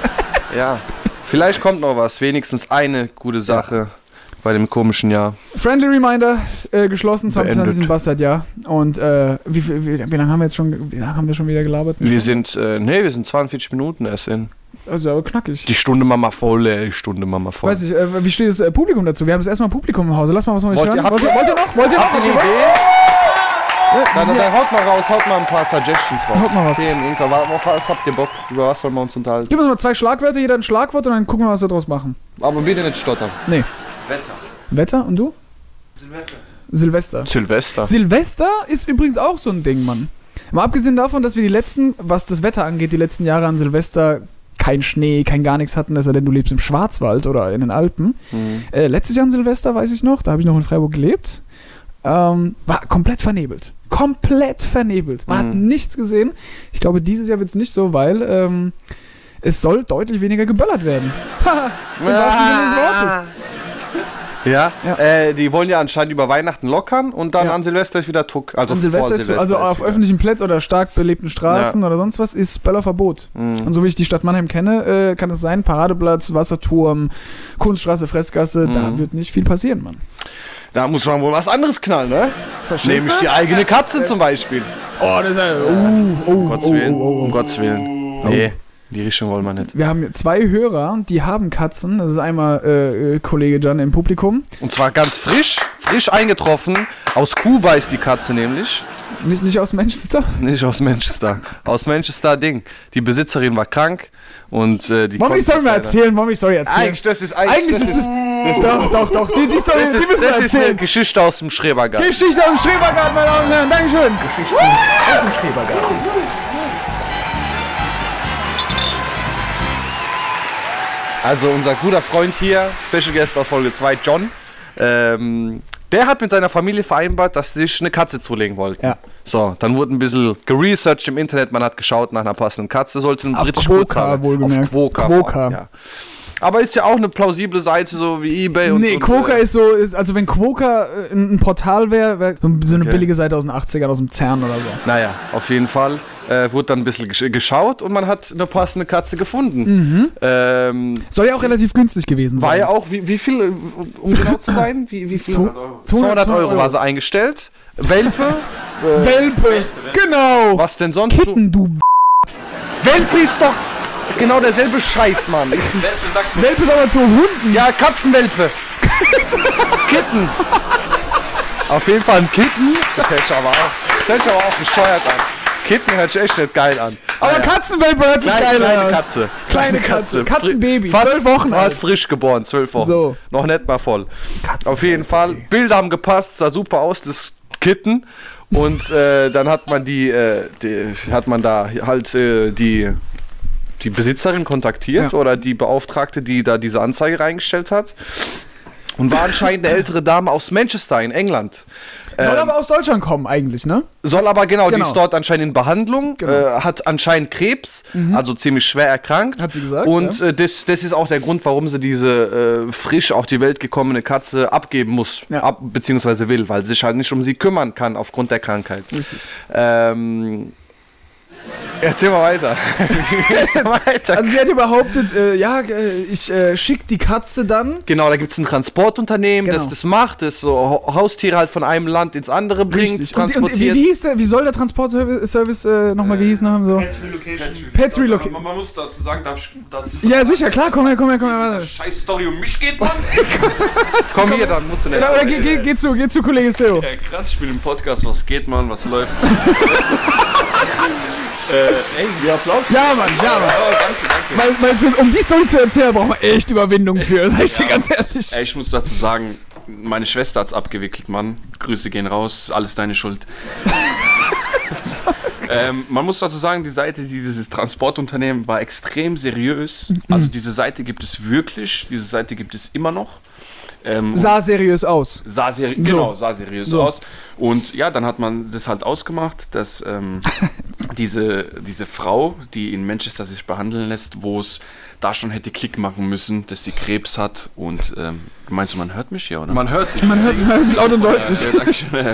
Speaker 2: ja. Vielleicht kommt noch was. Wenigstens eine gute Sache bei dem komischen Jahr.
Speaker 3: Friendly Reminder, äh, geschlossen, 2020
Speaker 2: Beendet.
Speaker 3: ein Bastardjahr. Und äh, wie, wie, wie lange haben wir jetzt schon, wie lange haben wir schon wieder gelabert?
Speaker 2: Wir sind, äh, nee, wir sind 42 Minuten erst in.
Speaker 3: Also aber knackig.
Speaker 2: Die Stunde Mama voll, ey, die Stunde Mama voll.
Speaker 3: Weiß ich, äh, wie steht das äh, Publikum dazu? Wir haben das erstmal Publikum im Hause. Lass mal was nicht
Speaker 2: Wollt ihr-
Speaker 3: hören.
Speaker 2: habt
Speaker 3: Wollt ihr,
Speaker 2: ihr-
Speaker 3: wollt ihr noch? Wollt ihr noch?
Speaker 2: Habt ihr eine
Speaker 3: ihr
Speaker 2: Idee?
Speaker 3: Ja,
Speaker 2: Dann,
Speaker 3: ja-
Speaker 2: dann haut mal raus, haut mal ein paar Suggestions raus.
Speaker 3: Haut mal was.
Speaker 2: Themen, Auf was habt ihr Bock? Über was sollen wir uns unterhalten?
Speaker 3: Gib uns mal zwei Schlagwörter, jeder ein Schlagwort und dann gucken wir, was wir daraus machen.
Speaker 2: Aber bitte nicht stottern.
Speaker 3: Nee.
Speaker 5: Wetter.
Speaker 3: Wetter und du?
Speaker 4: Silvester.
Speaker 3: Silvester.
Speaker 2: Silvester.
Speaker 3: Silvester ist übrigens auch so ein Ding, Mann. Mal abgesehen davon, dass wir die letzten, was das Wetter angeht, die letzten Jahre an Silvester kein Schnee, kein gar nichts hatten, es sei denn, du lebst im Schwarzwald oder in den Alpen.
Speaker 2: Mhm.
Speaker 3: Äh, letztes Jahr an Silvester, weiß ich noch, da habe ich noch in Freiburg gelebt, ähm, war komplett vernebelt. Komplett vernebelt. Man hat
Speaker 2: Mhm.
Speaker 3: nichts gesehen. Ich glaube, dieses Jahr wird es nicht so, weil ähm, es soll deutlich weniger geböllert werden. Im wahrsten Sinne des Wortes.
Speaker 2: Ja,
Speaker 3: Ja.
Speaker 2: Äh, die wollen ja anscheinend über Weihnachten lockern und dann
Speaker 3: Ja.
Speaker 2: an Silvester ist wieder Tuck. Also
Speaker 3: An Silvester ist so, also
Speaker 2: ist
Speaker 3: auf
Speaker 2: wieder-
Speaker 3: öffentlichen Plätzen oder stark belebten Straßen oder sonst was ist Böllerverbot.
Speaker 2: Mhm.
Speaker 3: Und so wie ich die Stadt Mannheim kenne, äh, kann es sein, Paradeplatz, Wasserturm, Kunststraße, Fressgasse,
Speaker 2: Mhm.
Speaker 3: da wird nicht viel passieren, Mann.
Speaker 2: Da muss man wohl was anderes knallen, ne? Nämlich die eigene Katze zum Beispiel.
Speaker 3: Oh, das ist ja, uh, oh,
Speaker 2: Um Gottes
Speaker 3: oh,
Speaker 2: Willen.
Speaker 3: oh, oh, oh.
Speaker 2: Um Gottes Willen. Nee, in die Richtung wollen wir nicht.
Speaker 3: Wir haben zwei Hörer, die haben Katzen. Das ist einmal äh, äh, Kollege Jan im Publikum.
Speaker 2: Und zwar ganz frisch, frisch eingetroffen. Aus Kuba ist die Katze nämlich.
Speaker 3: Nicht, nicht aus Manchester.
Speaker 2: Nicht aus Manchester. Aus Manchester Ding. Die Besitzerin war krank und äh, die
Speaker 3: Wollen wir die Story mal erzählen? Wollen wir die Story erzählen?
Speaker 2: Eigentlich, das ist eigentlich,
Speaker 3: Eigentlich
Speaker 2: das
Speaker 3: ist es. Doch, doch, doch. Die, die Story,
Speaker 2: das
Speaker 3: die
Speaker 2: ist,
Speaker 3: müssen wir
Speaker 2: das ist eine
Speaker 3: erzählen.
Speaker 2: Geschichte aus dem Schrebergarten.
Speaker 3: Geschichte am Schrebergarten, meine Damen und Herren. Dankeschön.
Speaker 1: Geschichten aus dem Schrebergarten.
Speaker 2: Also unser guter Freund hier, Special Guest aus Folge 2, John, ähm, der hat mit seiner Familie vereinbart, dass sie sich eine Katze zulegen wollten.
Speaker 3: Ja.
Speaker 2: So, dann wurde ein bisschen geresearched im Internet, man hat geschaut nach einer passenden Katze, sollte ein
Speaker 3: Auf
Speaker 2: britisch
Speaker 3: Quokka, wohlgemerkt.
Speaker 2: Auf vor allem, Ja. Aber ist ja auch eine plausible Seite, so wie Ebay und
Speaker 3: Nee,
Speaker 2: und,
Speaker 3: Quokka
Speaker 2: äh,
Speaker 3: ist so, ist, also wenn Quokka äh, ein Portal wäre, wäre so eine
Speaker 2: Okay.
Speaker 3: billige Seite aus den 80ern, aus dem CERN oder so.
Speaker 2: Naja, auf jeden Fall äh, wurde dann ein bisschen gesch geschaut und man hat eine passende Katze gefunden.
Speaker 3: Mhm.
Speaker 2: Ähm,
Speaker 3: Soll ja auch relativ günstig gewesen sein.
Speaker 2: war ja auch, wie, wie viel, äh, um genau zu sein, wie, wie viel?
Speaker 3: Zwo-
Speaker 2: 200 Euro war sie eingestellt. Welpe. äh,
Speaker 3: Welpe, genau.
Speaker 2: was denn sonst?
Speaker 3: Kitten, du
Speaker 2: So? Welpe ist doch genau derselbe Scheiß, Mann. Ist ein,
Speaker 3: Welpe ist aber zu Hunden.
Speaker 2: ja, Katzenwelpe. Kitten. Auf jeden Fall ein Kitten. Das hört sich aber auch, das hört sich aber auch bescheuert an. Kitten hört sich echt nicht geil an.
Speaker 3: Aber Katzenwelpe hört sich
Speaker 2: Kleine,
Speaker 3: geil
Speaker 2: kleine
Speaker 3: an.
Speaker 2: Katze.
Speaker 3: Kleine Katze. Katzenbaby.
Speaker 2: Fast,
Speaker 3: Zwölf Wochen
Speaker 2: Fast
Speaker 3: alt.
Speaker 2: frisch geboren, zwölf Wochen.
Speaker 3: So.
Speaker 2: Noch nicht mal voll.
Speaker 3: Katzenwelpe.
Speaker 2: Auf jeden Fall. Bilder haben gepasst, sah super aus, das Kitten. Und äh, dann hat man die, äh, die, hat man da halt äh, die, die Besitzerin kontaktiert
Speaker 3: Ja.
Speaker 2: oder die Beauftragte, die da diese Anzeige reingestellt hat. Und war anscheinend eine ältere Dame aus Manchester in England.
Speaker 3: Soll aber aus Deutschland kommen eigentlich, ne?
Speaker 2: Soll aber genau, die
Speaker 3: Genau.
Speaker 2: ist dort anscheinend in Behandlung,
Speaker 3: Genau.
Speaker 2: äh, hat anscheinend Krebs, also ziemlich schwer erkrankt.
Speaker 3: Hat sie gesagt,
Speaker 2: Und äh, das, das ist auch der Grund, warum sie diese äh, frisch auf die Welt gekommene Katze abgeben muss,
Speaker 3: Ja.
Speaker 2: ab, beziehungsweise will, weil sie sich halt nicht um sie kümmern kann aufgrund der Krankheit.
Speaker 3: Richtig.
Speaker 2: Ähm, Erzähl mal weiter. Erzähl mal weiter.
Speaker 3: Also sie hat ja behauptet, äh, ja, äh, ich äh, schick die Katze dann.
Speaker 2: Genau, da gibt es ein Transportunternehmen,
Speaker 3: Genau.
Speaker 2: das das macht, das so Hau- Haustiere halt von einem Land ins andere bringt,
Speaker 3: Richtig. Und, und
Speaker 2: transportiert.
Speaker 3: wie, wie hieß der, wie soll der Transportservice Service, äh, nochmal gehießen haben? So?
Speaker 5: Pets Relocation.
Speaker 3: Pets Relocation.
Speaker 5: Man, man muss dazu sagen, darf ich, dass
Speaker 3: Ja, sicher, klar, komm her, komm her, komm her. warte.
Speaker 5: scheiß Story um mich geht, Mann.
Speaker 2: Komm hier, dann musst du nicht.
Speaker 3: Oder geh, geh, geh zu, geh zu Kollege Seo.
Speaker 5: Ja, krass, ich bin im Podcast. Was geht, Mann? Was läuft? äh, ey, wie Applaus.
Speaker 3: Ja, Mann, ja, Mann.
Speaker 5: Oh, danke, danke.
Speaker 3: Weil für, um die Story zu erzählen, braucht man echt Überwindung für, sag ich dir ganz ehrlich.
Speaker 5: Ey, ich muss dazu sagen, meine Schwester hat's abgewickelt, Mann. Grüße gehen raus, alles deine Schuld. ähm, man muss dazu sagen, die Seite dieses Transportunternehmen war extrem seriös. Also diese Seite gibt es wirklich, diese Seite gibt es immer noch. Ähm,
Speaker 3: Sah seriös aus.
Speaker 5: sah seri genau, sah seriös
Speaker 3: So.
Speaker 5: aus. Und ja, dann hat man das halt ausgemacht, dass ähm, diese, diese Frau, die in Manchester sich behandeln lässt, wo es da schon hätte Klick machen müssen, dass sie Krebs hat. Und ähm, meinst du, man hört mich hier, oder?
Speaker 2: Man hört dich.
Speaker 3: Man hört, man hört es laut und deutlich.
Speaker 5: Ja,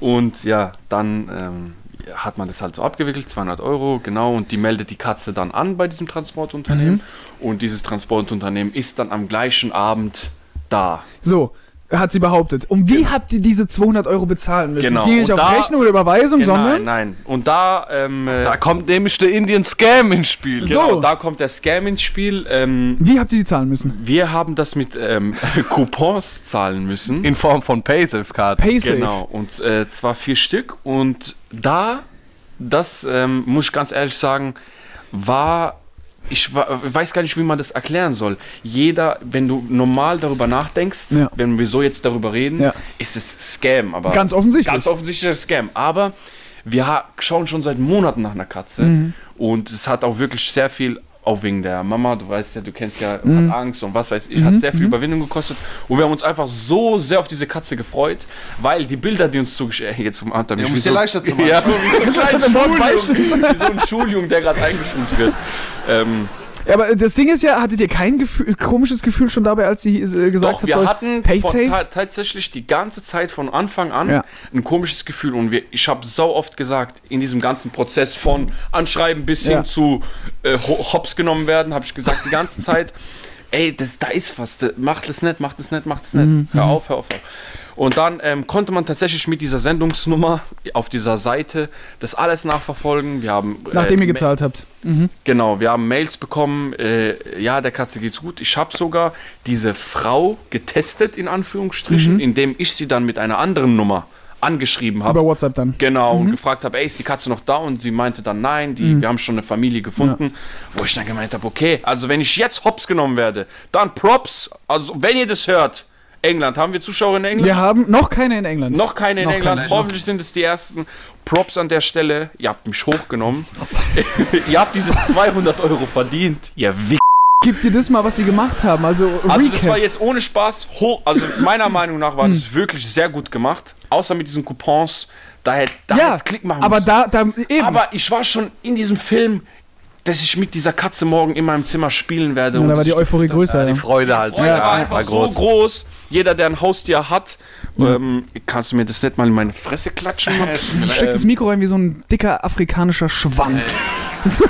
Speaker 5: und ja, dann ähm, hat man das halt so abgewickelt, 200 Euro, genau, und die meldet die Katze dann an bei diesem Transportunternehmen. Und dieses Transportunternehmen ist dann am gleichen Abend da.
Speaker 3: So, hat sie behauptet. Und wie habt ihr diese 200 Euro bezahlen müssen?
Speaker 5: Genau.
Speaker 3: Das ging nicht
Speaker 5: Und
Speaker 3: auf
Speaker 5: da-
Speaker 3: Rechnung oder Überweisung,
Speaker 5: nein,
Speaker 3: sondern...
Speaker 5: nein. Und da, ähm, äh,
Speaker 2: Da kommt nämlich der Indian Scam ins Spiel.
Speaker 3: So.
Speaker 5: genau, da kommt der Scam ins Spiel. Ähm,
Speaker 3: Wie habt ihr die zahlen müssen?
Speaker 5: wir haben das mit ähm, Coupons zahlen müssen.
Speaker 2: In Form von Paysafe-Karten.
Speaker 3: Paysafe.
Speaker 5: Genau, und äh, zwar vier Stück. Und da, das ähm, muss ich ganz ehrlich sagen, war. Ich weiß gar nicht, wie man das erklären soll. Jeder, wenn du normal darüber nachdenkst,
Speaker 3: Ja.
Speaker 5: wenn wir so jetzt darüber reden,
Speaker 3: Ja.
Speaker 5: ist es Scam. Aber
Speaker 3: Ganz offensichtlich.
Speaker 5: Ganz offensichtlicher Scam. Aber wir ha schauen schon seit Monaten nach einer Katze.
Speaker 3: Mhm.
Speaker 5: Und es hat auch wirklich sehr viel, auch wegen der Mama, du weißt ja, du kennst ja,
Speaker 3: Mhm.
Speaker 5: hat Angst und was weiß ich, hat sehr viel Überwindung gekostet. Und wir haben uns einfach so sehr auf diese Katze gefreut, weil die Bilder, die uns zugeschickt jetzt zum Anfang.
Speaker 2: Ja, um es dir leichter zu machen.
Speaker 5: Ja, wie so ein Schuljunge, der gerade eingeschult wird. Ähm,
Speaker 3: Ja, aber das Ding ist ja, hattet ihr kein Gefühl, komisches Gefühl schon dabei, als sie äh, gesagt
Speaker 5: Doch,
Speaker 3: hat,
Speaker 5: wir
Speaker 3: soll
Speaker 5: hatten von, ta tatsächlich die ganze Zeit von Anfang an
Speaker 3: Ja.
Speaker 5: ein komisches Gefühl und wir, ich habe so oft gesagt, in diesem ganzen Prozess von Anschreiben bis hin
Speaker 3: Ja.
Speaker 5: zu äh, ho- Hops genommen werden, habe ich gesagt die ganze Zeit, ey, das, da ist was, macht es nicht, macht es nicht, macht es nicht,
Speaker 3: Mhm.
Speaker 5: hör auf, hör auf. Hör auf. Und dann ähm, konnte man tatsächlich mit dieser Sendungsnummer auf dieser Seite das alles nachverfolgen. Wir haben
Speaker 3: Nachdem
Speaker 5: äh,
Speaker 3: ihr gezahlt habt.
Speaker 5: Genau, wir haben Mails bekommen, äh, ja, der Katze geht's gut. Ich habe sogar diese Frau getestet, in Anführungsstrichen,
Speaker 3: Mhm.
Speaker 5: indem ich sie dann mit einer anderen Nummer angeschrieben habe.
Speaker 3: Über WhatsApp dann.
Speaker 5: Genau,
Speaker 3: Mhm.
Speaker 5: und gefragt habe, ey, ist die Katze noch da? Und sie meinte dann, nein, die, wir haben schon eine Familie gefunden. Wo ich dann gemeint habe, okay, also wenn ich jetzt hops genommen werde, dann Props, also wenn ihr das hört, England, haben wir Zuschauer in England?
Speaker 3: Wir haben noch keine in England.
Speaker 5: Noch keine in
Speaker 3: Noch
Speaker 5: England.
Speaker 3: keine.
Speaker 5: Hoffentlich sind es die ersten. Props an der Stelle. Ihr habt mich hochgenommen. ihr habt diese 200 Euro verdient. Ihr Wick.
Speaker 3: Gib dir das mal, was sie gemacht haben. Also,
Speaker 5: Also das war
Speaker 3: Recap.
Speaker 5: jetzt ohne Spaß hoch. Also meiner Meinung nach war das wirklich sehr gut gemacht. Außer mit diesen Coupons. Da hätte da
Speaker 3: ja,
Speaker 5: Klick machen
Speaker 3: aber
Speaker 5: müssen.
Speaker 3: da, da eben.
Speaker 5: Aber ich war schon in diesem Film, dass ich mit dieser Katze morgen in meinem Zimmer spielen werde.
Speaker 3: ja,
Speaker 5: und
Speaker 3: da war die Euphorie größer.
Speaker 2: Die
Speaker 3: Ja.
Speaker 2: Freude halt.
Speaker 5: Freude war einfach
Speaker 2: war
Speaker 5: so
Speaker 2: groß.
Speaker 5: groß. Jeder, der ein Haustier hat, ähm, kannst du mir das nicht mal in meine Fresse klatschen? Mann?
Speaker 3: Steckt das Mikro rein wie so ein dicker afrikanischer Schwanz.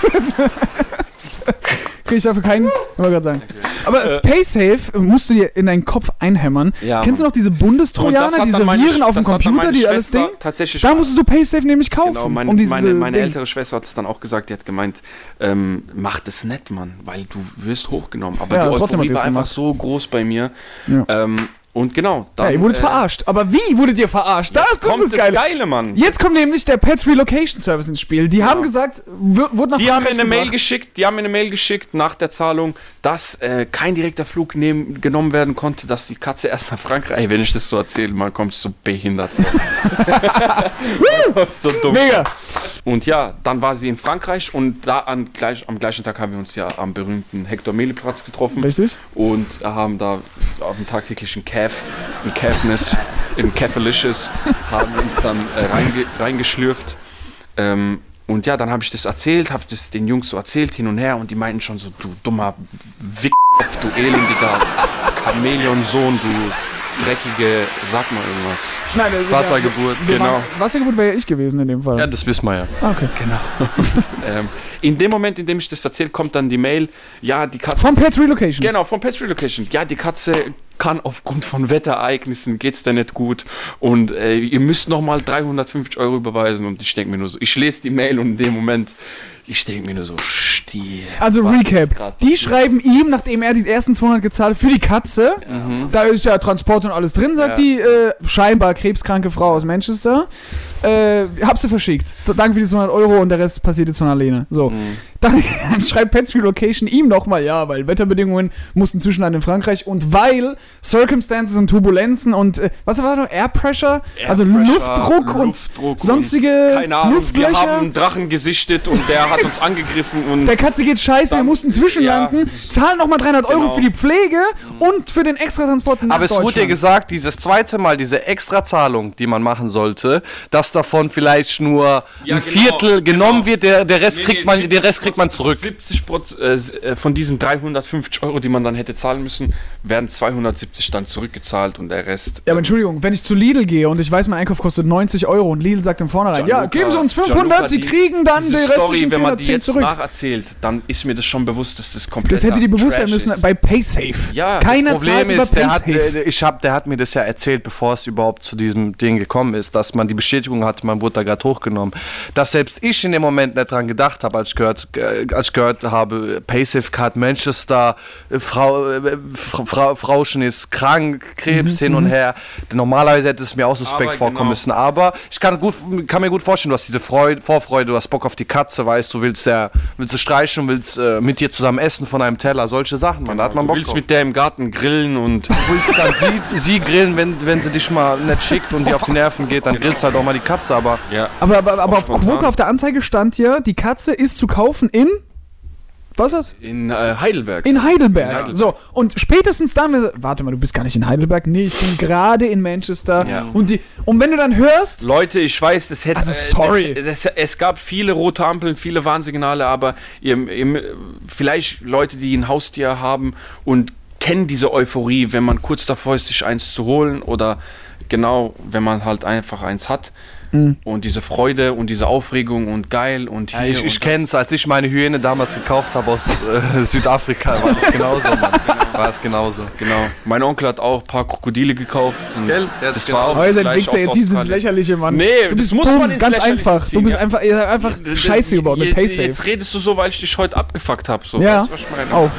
Speaker 3: Krieg ich dafür keinen? Wollte gerade sagen. Aber Paysafe musst du dir in deinen Kopf einhämmern.
Speaker 5: Ja,
Speaker 3: Kennst du noch diese Bundestrojaner, diese
Speaker 5: meine
Speaker 3: Viren auf dem Computer, die alles Ding?
Speaker 5: Tatsächlich
Speaker 3: Da musstest du Paysafe nämlich kaufen.
Speaker 5: Genau, mein,
Speaker 3: um
Speaker 5: meine, meine ältere Schwester hat es dann auch gesagt, die hat gemeint, ähm, mach das nicht, Mann, weil du wirst hochgenommen. Aber
Speaker 3: Ja,
Speaker 5: die Euphorie war einfach so groß bei mir.
Speaker 3: Ja.
Speaker 5: Ähm, und genau, dann
Speaker 3: Ja, ihr wurdet
Speaker 5: äh,
Speaker 3: verarscht. Aber wie wurdet ihr verarscht? Das, das
Speaker 5: kommt
Speaker 3: ist
Speaker 5: das Geile, Mann.
Speaker 3: Jetzt kommt nämlich der Pets Relocation Service ins Spiel. Die haben gesagt, wird, wurde nach
Speaker 5: Die haben mir eine Mail geschickt, die haben mir eine Mail geschickt nach der Zahlung, dass äh, kein direkter Flug nehmen, genommen werden konnte, dass die Katze erst nach Frankreich. Ey, wenn ich das so erzähle, man kommt so behindert. so dumm.
Speaker 3: Mega.
Speaker 5: Und ja, dann war sie in Frankreich und da an, gleich, am gleichen Tag haben wir uns ja am berühmten Hector Mele-Platz getroffen.
Speaker 3: Richtig.
Speaker 5: Und haben da auf dem tagtäglichen Calf, im Calfness, im Calfalicious, haben uns dann äh, reinge, reingeschlürft. Ähm, und ja, dann habe ich das erzählt, habe das den Jungs so erzählt, hin und her. Und die meinten schon so, du dummer Wick, du elendiger Chamäleon-Sohn, du dreckige, sag mal irgendwas.
Speaker 3: Nein, das-
Speaker 2: Wassergeburt,
Speaker 3: wir
Speaker 5: genau.
Speaker 3: waren- Wassergeburt wäre ja ich gewesen in dem Fall.
Speaker 2: Ja, das wissen wir ja.
Speaker 3: Ah, okay.
Speaker 5: Ähm, in dem Moment, in dem ich das erzähle, kommt dann die Mail, ja, die Katze...
Speaker 3: Von Pets Relocation.
Speaker 5: Genau, von Pet Relocation. Ja, die Katze kann aufgrund von Wetterereignissen geht's da nicht gut und äh, ihr müsst nochmal 350 Euro überweisen und ich denke mir nur so, ich lese die Mail und in dem Moment, ich denke mir nur so, stier.
Speaker 3: Also Recap. Die schreiben ihm, nachdem er die ersten 200 gezahlt hat, für die Katze. Da ist ja Transport und alles drin, sagt
Speaker 5: Ja.
Speaker 3: die äh, scheinbar krebskranke Frau aus Manchester. Äh, hab sie verschickt. Danke für die 200 Euro und der Rest passiert jetzt von alleine. So. Dann, dann schreibt Pets Relocation ihm nochmal, ja, weil Wetterbedingungen mussten Zwischenland in Frankreich und weil Circumstances und Turbulenzen und äh, was war noch? Air Pressure? also
Speaker 5: Airpressure,
Speaker 3: Luftdruck, und
Speaker 5: Luftdruck
Speaker 3: sonstige
Speaker 5: Keine Ahnung, wir
Speaker 3: Luftlöcher.
Speaker 5: haben einen Drachen gesichtet und der hat uns angegriffen und
Speaker 3: Der Katze geht's scheiße, wir
Speaker 5: Dann-
Speaker 3: mussten zwischenlanden,
Speaker 5: ja.
Speaker 3: zahlen nochmal 300 Euro
Speaker 5: Genau.
Speaker 3: für die Pflege und für den Extratransport nach
Speaker 2: Aber es wurde dir gesagt, dieses zweite Mal, diese Extrazahlung, die man machen sollte, dass davon vielleicht nur
Speaker 5: Ja,
Speaker 2: ein
Speaker 5: genau,
Speaker 2: Viertel genommen
Speaker 5: genau.
Speaker 2: wird, der, der Rest
Speaker 5: Nee,
Speaker 2: kriegt
Speaker 5: nee,
Speaker 2: man, den Rest kriegt man
Speaker 5: 70
Speaker 2: zurück.
Speaker 5: 70 Prozent äh, äh, von diesen 350 Euro, die man dann hätte zahlen müssen, werden 270 dann zurückgezahlt und der Rest.
Speaker 3: Ja, aber Entschuldigung, wenn ich zu Lidl gehe und ich weiß, mein Einkauf kostet 90 Euro und Lidl sagt im Vornherein, ja,
Speaker 5: Gianluca-
Speaker 3: geben Sie uns 500,
Speaker 5: Gianluca,
Speaker 3: Sie
Speaker 5: die-
Speaker 3: kriegen dann die restlichen
Speaker 5: Story, wenn man die
Speaker 3: 410
Speaker 5: jetzt
Speaker 3: zurück.
Speaker 5: nacherzählt, dann ist mir das schon bewusst, dass das komplett
Speaker 3: Das hätte dir bewusst sein müssen
Speaker 5: ist.
Speaker 3: bei PaySafe.
Speaker 5: Ja, das
Speaker 3: Keiner
Speaker 2: Problem
Speaker 3: zahlt über
Speaker 2: ist, der hat, der, ich hab, der hat mir das ja erzählt, bevor es überhaupt zu diesem Ding gekommen ist, dass man die Bestätigung hatte, man wurde da gerade hochgenommen. Dass selbst ich in dem Moment nicht dran gedacht habe, als ich gehört, äh, als ich gehört habe, Paysafe Card Manchester, äh, Frau, äh, Fra- Frau, Frauchen ist krank, Krebs hin und her. Normalerweise hätte es mir auch suspekt
Speaker 5: Mhm, Aber
Speaker 2: vorkommen
Speaker 5: genau.
Speaker 2: müssen. Aber ich kann, gut, kann mir gut vorstellen, du hast diese Freude, Vorfreude, du hast Bock auf die Katze, weißt du, willst ja, willst du streichen, willst äh, mit dir zusammen essen von einem Teller, solche Sachen, man, da hat man
Speaker 5: Du
Speaker 2: Bock
Speaker 5: willst
Speaker 2: drauf
Speaker 5: mit der im Garten grillen und
Speaker 2: willst dann sie, sie grillen, wenn, wenn sie dich mal nicht schickt und dir auf die Nerven geht, dann grillst halt auch mal die Katze, aber
Speaker 5: ja.
Speaker 3: Aber, aber, aber auf. Quoke auf der Anzeige stand ja, die Katze ist zu kaufen in. Was ist das?
Speaker 5: In äh, Heidelberg.
Speaker 3: In Heidelberg.
Speaker 5: In Heidelberg.
Speaker 3: So, und spätestens dann, warte mal, du bist gar nicht in Heidelberg. Nee, ich bin gerade in Manchester.
Speaker 5: Ja.
Speaker 3: Und, die, und wenn du dann hörst,
Speaker 5: Leute, ich weiß, das hätte.
Speaker 3: Also,
Speaker 5: äh,
Speaker 3: sorry.
Speaker 5: Das, das, es gab viele rote Ampeln, viele Warnsignale, aber ihr, ihr, vielleicht Leute, die ein Haustier haben und kennen diese Euphorie, wenn man kurz davor ist, sich eins zu holen oder genau, wenn man halt einfach eins hat.
Speaker 3: Mhm.
Speaker 5: Und diese Freude und diese Aufregung und geil und hier.
Speaker 2: ich,
Speaker 5: und
Speaker 2: ich es, als ich meine Hyäne damals gekauft habe aus äh, Südafrika, war das genauso, Mann. War es genauso.
Speaker 5: Genau. Mein Onkel hat auch ein paar Krokodile gekauft. Und
Speaker 2: Gell?
Speaker 5: Das
Speaker 2: genau-
Speaker 5: war auch
Speaker 3: Heute
Speaker 5: das
Speaker 3: jetzt dieses
Speaker 5: Australien.
Speaker 3: lächerliche Mann.
Speaker 5: Nee,
Speaker 3: du bist
Speaker 5: das muss
Speaker 3: dumm, ganz einfach. Du
Speaker 5: ziehen,
Speaker 3: bist
Speaker 5: ja.
Speaker 3: einfach, ihr seid einfach
Speaker 5: Das-
Speaker 3: scheiße gebaut mit
Speaker 5: jetzt,
Speaker 3: PaySafe.
Speaker 5: Jetzt redest du so, weil ich dich heute abgefuckt habe. So.
Speaker 3: Ja,
Speaker 5: Weißt du, was ich meine?
Speaker 3: auch.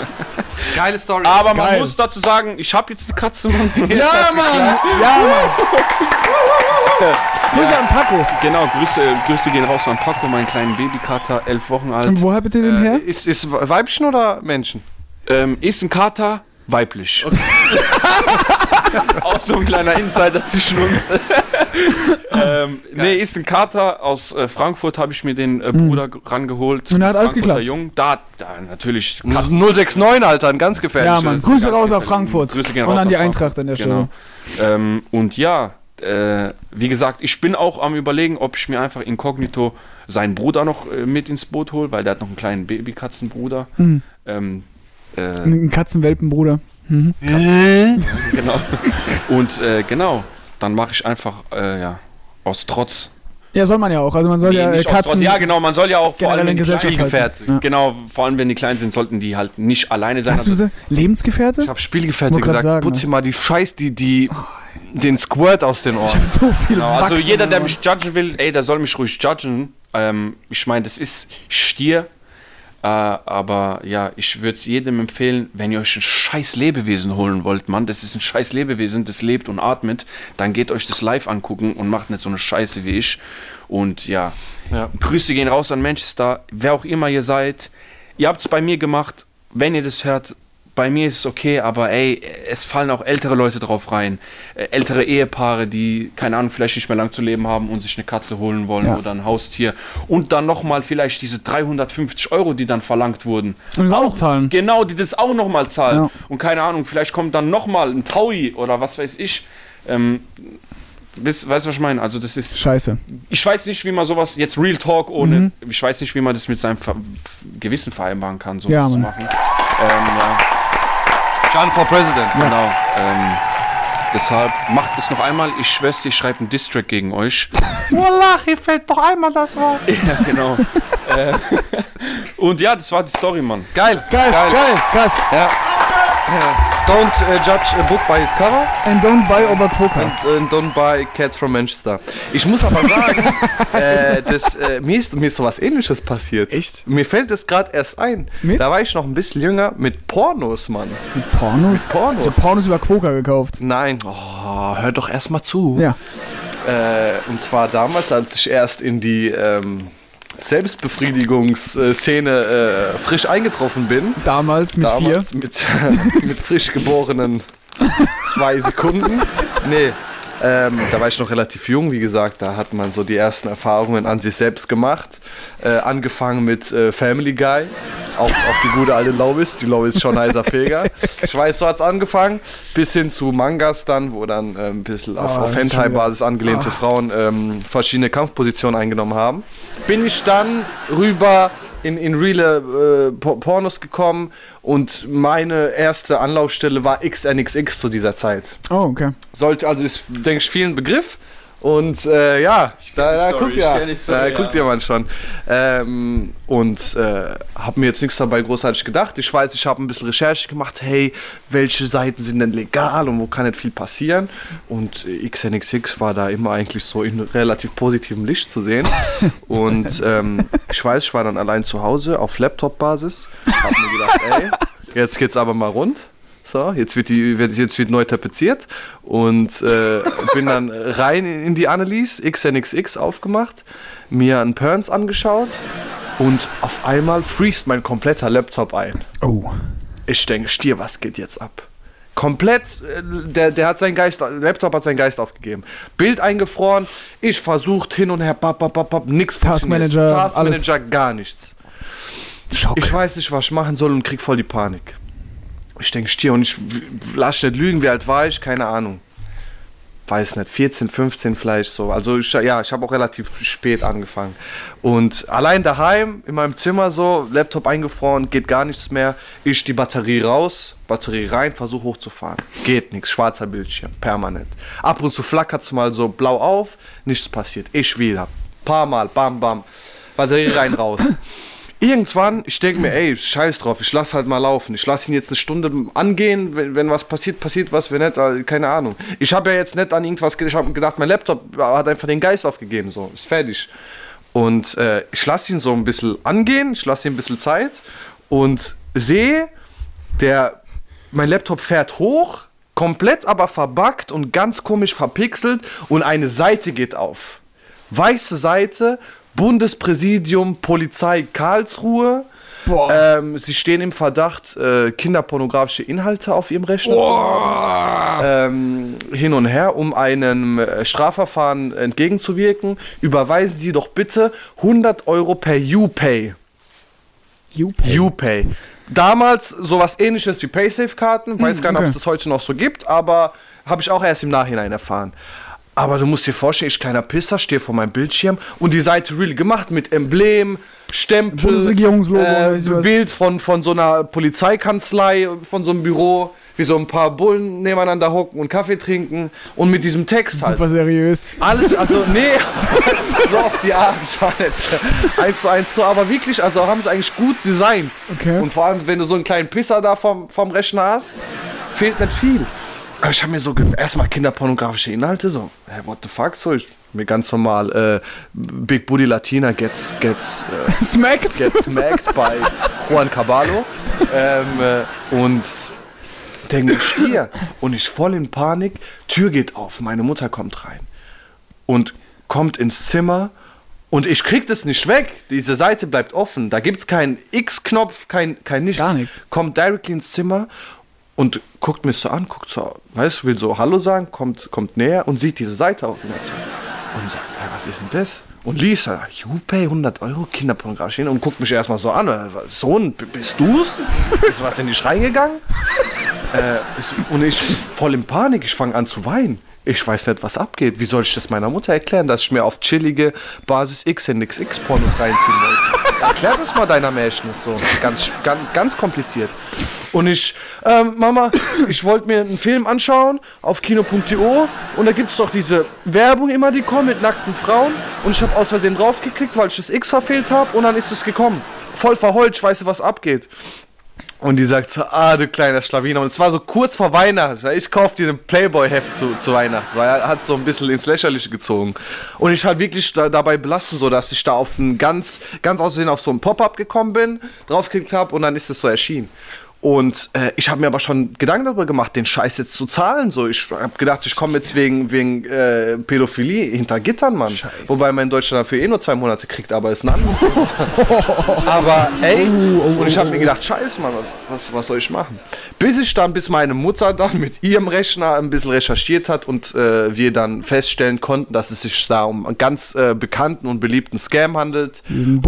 Speaker 2: Geile Story.
Speaker 5: Aber man
Speaker 3: Geil.
Speaker 5: muss dazu sagen, ich habe jetzt eine Katze. Mann.
Speaker 3: Ja, Mann! Ja, Mann! Grüße an Paco.
Speaker 5: genau, Grüße, Grüße gehen raus an Paco, meinen kleinen Babykater, elf Wochen alt.
Speaker 3: Und wo habt ihr den her?
Speaker 2: Ist, ist Weibchen oder Menschen?
Speaker 5: Ähm, ist ein Kater, weiblich. Auch so ein kleiner Insider zwischen uns. ähm, nee, ist ein Kater aus äh, Frankfurt, habe ich mir den äh, Bruder g- rangeholt.
Speaker 3: Mhm. Und da hat alles geklappt?
Speaker 5: Jung, da, da natürlich. Katzen-
Speaker 2: 069, Alter, ein ganz gefährliches.
Speaker 3: Ja, Mann. Grüße raus
Speaker 5: gefährlich.
Speaker 3: Frankfurt.
Speaker 5: Grüße gehen
Speaker 3: Und
Speaker 5: raus
Speaker 3: an die Eintracht an der
Speaker 5: Genau.
Speaker 3: Stelle.
Speaker 5: Ähm, und ja, äh, wie gesagt, ich bin auch am überlegen, ob ich mir einfach inkognito seinen Bruder noch äh, mit ins Boot hole, weil der hat noch einen kleinen Babykatzenbruder.
Speaker 3: Mhm.
Speaker 5: Ähm, äh,
Speaker 3: Ein Katzenwelpenbruder.
Speaker 5: genau. Und äh, genau, dann mache ich einfach äh, ja, aus Trotz.
Speaker 3: Ja, soll man ja auch. Also man soll
Speaker 5: Nee,
Speaker 3: ja äh, Katzen.
Speaker 5: Ja, genau, man soll ja auch vor allem, wenn die
Speaker 2: Spielgefährte.
Speaker 3: Ja.
Speaker 5: Genau, vor allem wenn die klein sind, sollten die halt nicht alleine sein.
Speaker 3: Hast du
Speaker 5: Also,
Speaker 3: sie? Lebensgefährte?
Speaker 2: Ich habe Spielgefährte gesagt,
Speaker 3: sagen,
Speaker 2: putz
Speaker 3: ne?
Speaker 2: mal die Scheiß, die, die, den Squirt aus den
Speaker 3: Ich
Speaker 2: Ohren.
Speaker 3: hab so viel
Speaker 5: Genau, also jeder, der mich judgen will, ey, der soll mich ruhig judgen. Ähm, ich meine, das ist Stier. Äh, aber ja, ich würde es jedem empfehlen, wenn ihr euch ein scheiß Lebewesen holen wollt, Mann, das ist ein scheiß Lebewesen, das lebt und atmet, dann geht euch das live angucken und macht nicht so eine Scheiße wie ich. Und ja,
Speaker 2: Ja.
Speaker 5: Grüße gehen raus an Manchester, wer auch immer ihr seid. Ihr habt es bei mir gemacht, wenn ihr das hört, bei mir ist es okay, aber ey, es fallen auch ältere Leute drauf rein. Äh, ältere Ehepaare, die, keine Ahnung, vielleicht nicht mehr lang zu leben haben und sich eine Katze holen wollen
Speaker 3: Ja.
Speaker 5: oder ein Haustier. Und dann nochmal vielleicht diese 350 Euro, die dann verlangt wurden.
Speaker 3: Und das auch noch zahlen.
Speaker 5: Genau, die das auch nochmal zahlen.
Speaker 3: Ja.
Speaker 5: Und keine Ahnung, vielleicht kommt dann nochmal ein Taui oder was weiß ich. Ähm, Weißt du, was ich meine? Also, das ist.
Speaker 3: Scheiße.
Speaker 5: Ich weiß nicht, wie man sowas jetzt Real Talk ohne.
Speaker 3: Mhm.
Speaker 5: Ich weiß nicht, wie man das mit seinem Ver Gewissen vereinbaren kann, sowas
Speaker 3: Ja,
Speaker 5: zu machen. Ähm, ja,
Speaker 2: John for President.
Speaker 5: genau. Ähm, Deshalb macht es noch einmal. Ich schwör's dir, ich schreibe einen Distrack gegen euch.
Speaker 2: Wallahi, fällt doch einmal das Wort.
Speaker 5: ja, genau. äh, und ja, das war die Story, Mann.
Speaker 2: Geil,
Speaker 3: Geil, geil, krass.
Speaker 2: Ja. Don't äh, judge a book by his cover
Speaker 3: And don't buy over Quokka.
Speaker 2: and, and don't buy cats from Manchester. Ich muss aber sagen, äh, das, äh, mir, ist, mir ist sowas ähnliches passiert.
Speaker 3: Echt?
Speaker 2: Mir fällt es gerade erst ein.
Speaker 3: Mit?
Speaker 2: Da war ich noch ein bisschen jünger mit Pornos, Mann.
Speaker 3: Pornos?
Speaker 2: Pornos.
Speaker 3: So Pornos über Quokka gekauft.
Speaker 2: Nein, oh, hör doch erst mal zu.
Speaker 3: Ja.
Speaker 2: Äh, und zwar damals, als ich erst in die ähm, Selbstbefriedigungsszene äh, frisch eingetroffen bin.
Speaker 3: Damals mit vier.
Speaker 2: damals mit, mit frisch geborenen zwei Sekunden. Nee, ähm, da war ich noch relativ jung, wie gesagt, da hat man so die ersten Erfahrungen an sich selbst gemacht. Äh, angefangen mit äh, Family Guy, auf, auf die gute alte Lois, die Lois schon heißer Feger. Ich weiß, so hat's angefangen, bis hin zu Mangas dann, wo dann äh, ein bisschen auf,
Speaker 3: Ah,
Speaker 2: auf Hentai-Basis angelehnte Frauen ähm, verschiedene Kampfpositionen eingenommen haben. Bin ich dann rüber in, in reale äh, Por- Pornos gekommen und meine erste Anlaufstelle war XNXX zu dieser Zeit.
Speaker 3: Oh, okay.
Speaker 2: Sollte, also ist, denke ich, vielen Begriff. Und äh, ja, da, da
Speaker 5: Story,
Speaker 2: guckt ja,
Speaker 5: Story,
Speaker 2: da
Speaker 5: ja.
Speaker 2: guckt ja man schon. Ähm, und äh, habe mir jetzt nichts dabei großartig gedacht. Ich weiß, ich habe ein bisschen Recherche gemacht. Hey, welche Seiten sind denn legal und wo kann nicht viel passieren? Und äh, XNXX war da immer eigentlich so in relativ positivem Licht zu sehen. und ähm, ich weiß, ich war dann allein zu Hause auf Laptop-Basis. Hab mir gedacht, ey, jetzt geht's aber mal rund. So, jetzt wird, die, wird, jetzt wird neu tapeziert und äh, bin dann rein in die Annelies, XNXX aufgemacht, mir einen Perns angeschaut und auf einmal freest mein kompletter Laptop ein.
Speaker 3: Oh.
Speaker 2: Ich denke, Stier, was geht jetzt ab? Komplett, äh, der, der hat seinen Geist, Laptop hat seinen Geist aufgegeben. Bild eingefroren, ich versucht hin und her, bap, bap, bap, bap, nix.
Speaker 3: Taskmanager,
Speaker 2: Taskmanager, gar nichts.
Speaker 3: Schock.
Speaker 2: Ich weiß nicht, was ich machen soll und krieg voll die Panik. Ich denke, Stier und ich lass nicht lügen, wie alt war ich? Keine Ahnung. Weiß nicht, 14, 15 vielleicht so. Also ich, ja, ich habe auch relativ spät angefangen. Und allein daheim, in meinem Zimmer so, Laptop eingefroren, geht gar nichts mehr. Ich die Batterie raus, Batterie rein, versuche hochzufahren. Geht nichts, schwarzer Bildschirm, permanent. Ab und zu flackert es mal so blau auf, nichts passiert. Ich wieder. Paar Mal, bam, bam. Batterie rein, raus. Irgendwann, ich denke mir, ey, scheiß drauf, ich lass halt mal laufen. Ich lass ihn jetzt eine Stunde angehen, wenn, wenn was passiert, passiert was, wenn nicht, äh, keine Ahnung. Ich habe ja jetzt nicht an irgendwas gedacht, ich habe gedacht, mein Laptop hat einfach den Geist aufgegeben, so, ist fertig. Und äh, ich lasse ihn so ein bisschen angehen, ich lasse ihm ein bisschen Zeit und sehe, der, mein Laptop fährt hoch, komplett aber verbuggt und ganz komisch verpixelt und eine Seite geht auf. Weiße Seite, Bundespräsidium, Polizei Karlsruhe. Ähm, sie stehen im Verdacht, äh, kinderpornografische Inhalte auf ihrem Rechner zu haben. Ähm, hin und her, um einem äh, Strafverfahren entgegenzuwirken. Überweisen Sie doch bitte 100 Euro per UPay.
Speaker 3: UPay.
Speaker 2: UPay. Damals sowas ähnliches wie Paysafe-Karten. Weiß gar nicht, ob
Speaker 3: okay.
Speaker 2: es das heute noch so gibt, aber habe ich auch erst im Nachhinein erfahren. Aber du musst dir vorstellen, ich kleiner Pisser stehe vor meinem Bildschirm und die Seite real gemacht mit Emblem, Stempel,
Speaker 3: Bundesregierungslogo,
Speaker 2: äh. Bild von, von so einer Polizeikanzlei, von so einem Büro, wie so ein paar Bullen nebeneinander hocken und Kaffee trinken und mit diesem Text halt.
Speaker 3: Super seriös.
Speaker 2: Alles, also nee, so auf die Art, das war nicht eins zu eins so, aber wirklich, also haben sie eigentlich gut designt.
Speaker 3: Okay.
Speaker 2: Und vor allem, wenn du so einen kleinen Pisser da vom, vom Rechner hast, fehlt nicht viel. Aber ich habe mir so erstmal kinderpornografische Inhalte, so, hey, what the fuck, so, ich mir ganz normal, äh, Big Booty Latina gets, gets, äh,
Speaker 3: Smacked.
Speaker 2: gets smacked bei Juan Caballo. Ähm, äh, und denke, Stier. Und ich voll in Panik. Tür geht auf, meine Mutter kommt rein. Und kommt ins Zimmer. Und ich krieg das nicht weg. Diese Seite bleibt offen. Da gibt's keinen X-Knopf, kein, kein nichts.
Speaker 3: Gar nichts.
Speaker 2: Kommt directly ins Zimmer und guckt mich so an, guckt so, weißt du, will so Hallo sagen, kommt, kommt näher und sieht diese Seite auf Laptop. Und sagt, hey, was ist denn das? Und Lisa, YouPay 100 Euro, Kinderpornografie und guckt mich erstmal so an. äh, Sohn, bist du's? Ist was in dich reingegangen? äh, ich- und ich voll in Panik, ich fange an zu weinen. Ich weiß nicht, was abgeht. Wie soll ich das meiner Mutter erklären, dass ich mir auf chillige Basis XNXX Pornos reinziehen wollte? Erklär das mal deiner Mädchen so. Ganz, ganz, ganz kompliziert. Und ich, ähm, Mama, ich wollte mir einen Film anschauen auf kino.to und da gibt es doch diese Werbung immer, die kommt mit nackten Frauen und ich habe aus Versehen draufgeklickt, weil ich das X verfehlt habe und dann ist es gekommen. Voll verheult, ich weiß, was abgeht. Und die sagt so, ah, du kleiner Schlawiner. Und es war so kurz vor Weihnachten. Ich kauf dir ein Playboy-Heft zu, zu Weihnachten. So, er hat so ein bisschen ins Lächerliche gezogen. Und ich halt wirklich da, dabei belassen, so dass ich da auf ein ganz, ganz aussehen auf so ein Pop-Up gekommen bin, draufgeklickt habe und dann ist es so erschienen. Und äh, ich habe mir aber schon Gedanken darüber gemacht, den Scheiß jetzt zu zahlen. So, ich habe gedacht, ich komme jetzt wegen, wegen äh, Pädophilie hinter Gittern, Mann. Wobei man in Deutschland dafür eh nur zwei Monate kriegt, aber ist ein anderes Thema. Aber ey, und ich habe mir gedacht, scheiße, Mann, was, was soll ich machen? Bis ich dann, bis meine Mutter dann mit ihrem Rechner ein bisschen recherchiert hat und äh, wir dann feststellen konnten, dass es sich da um einen ganz äh, bekannten und beliebten Scam handelt.
Speaker 3: Diesen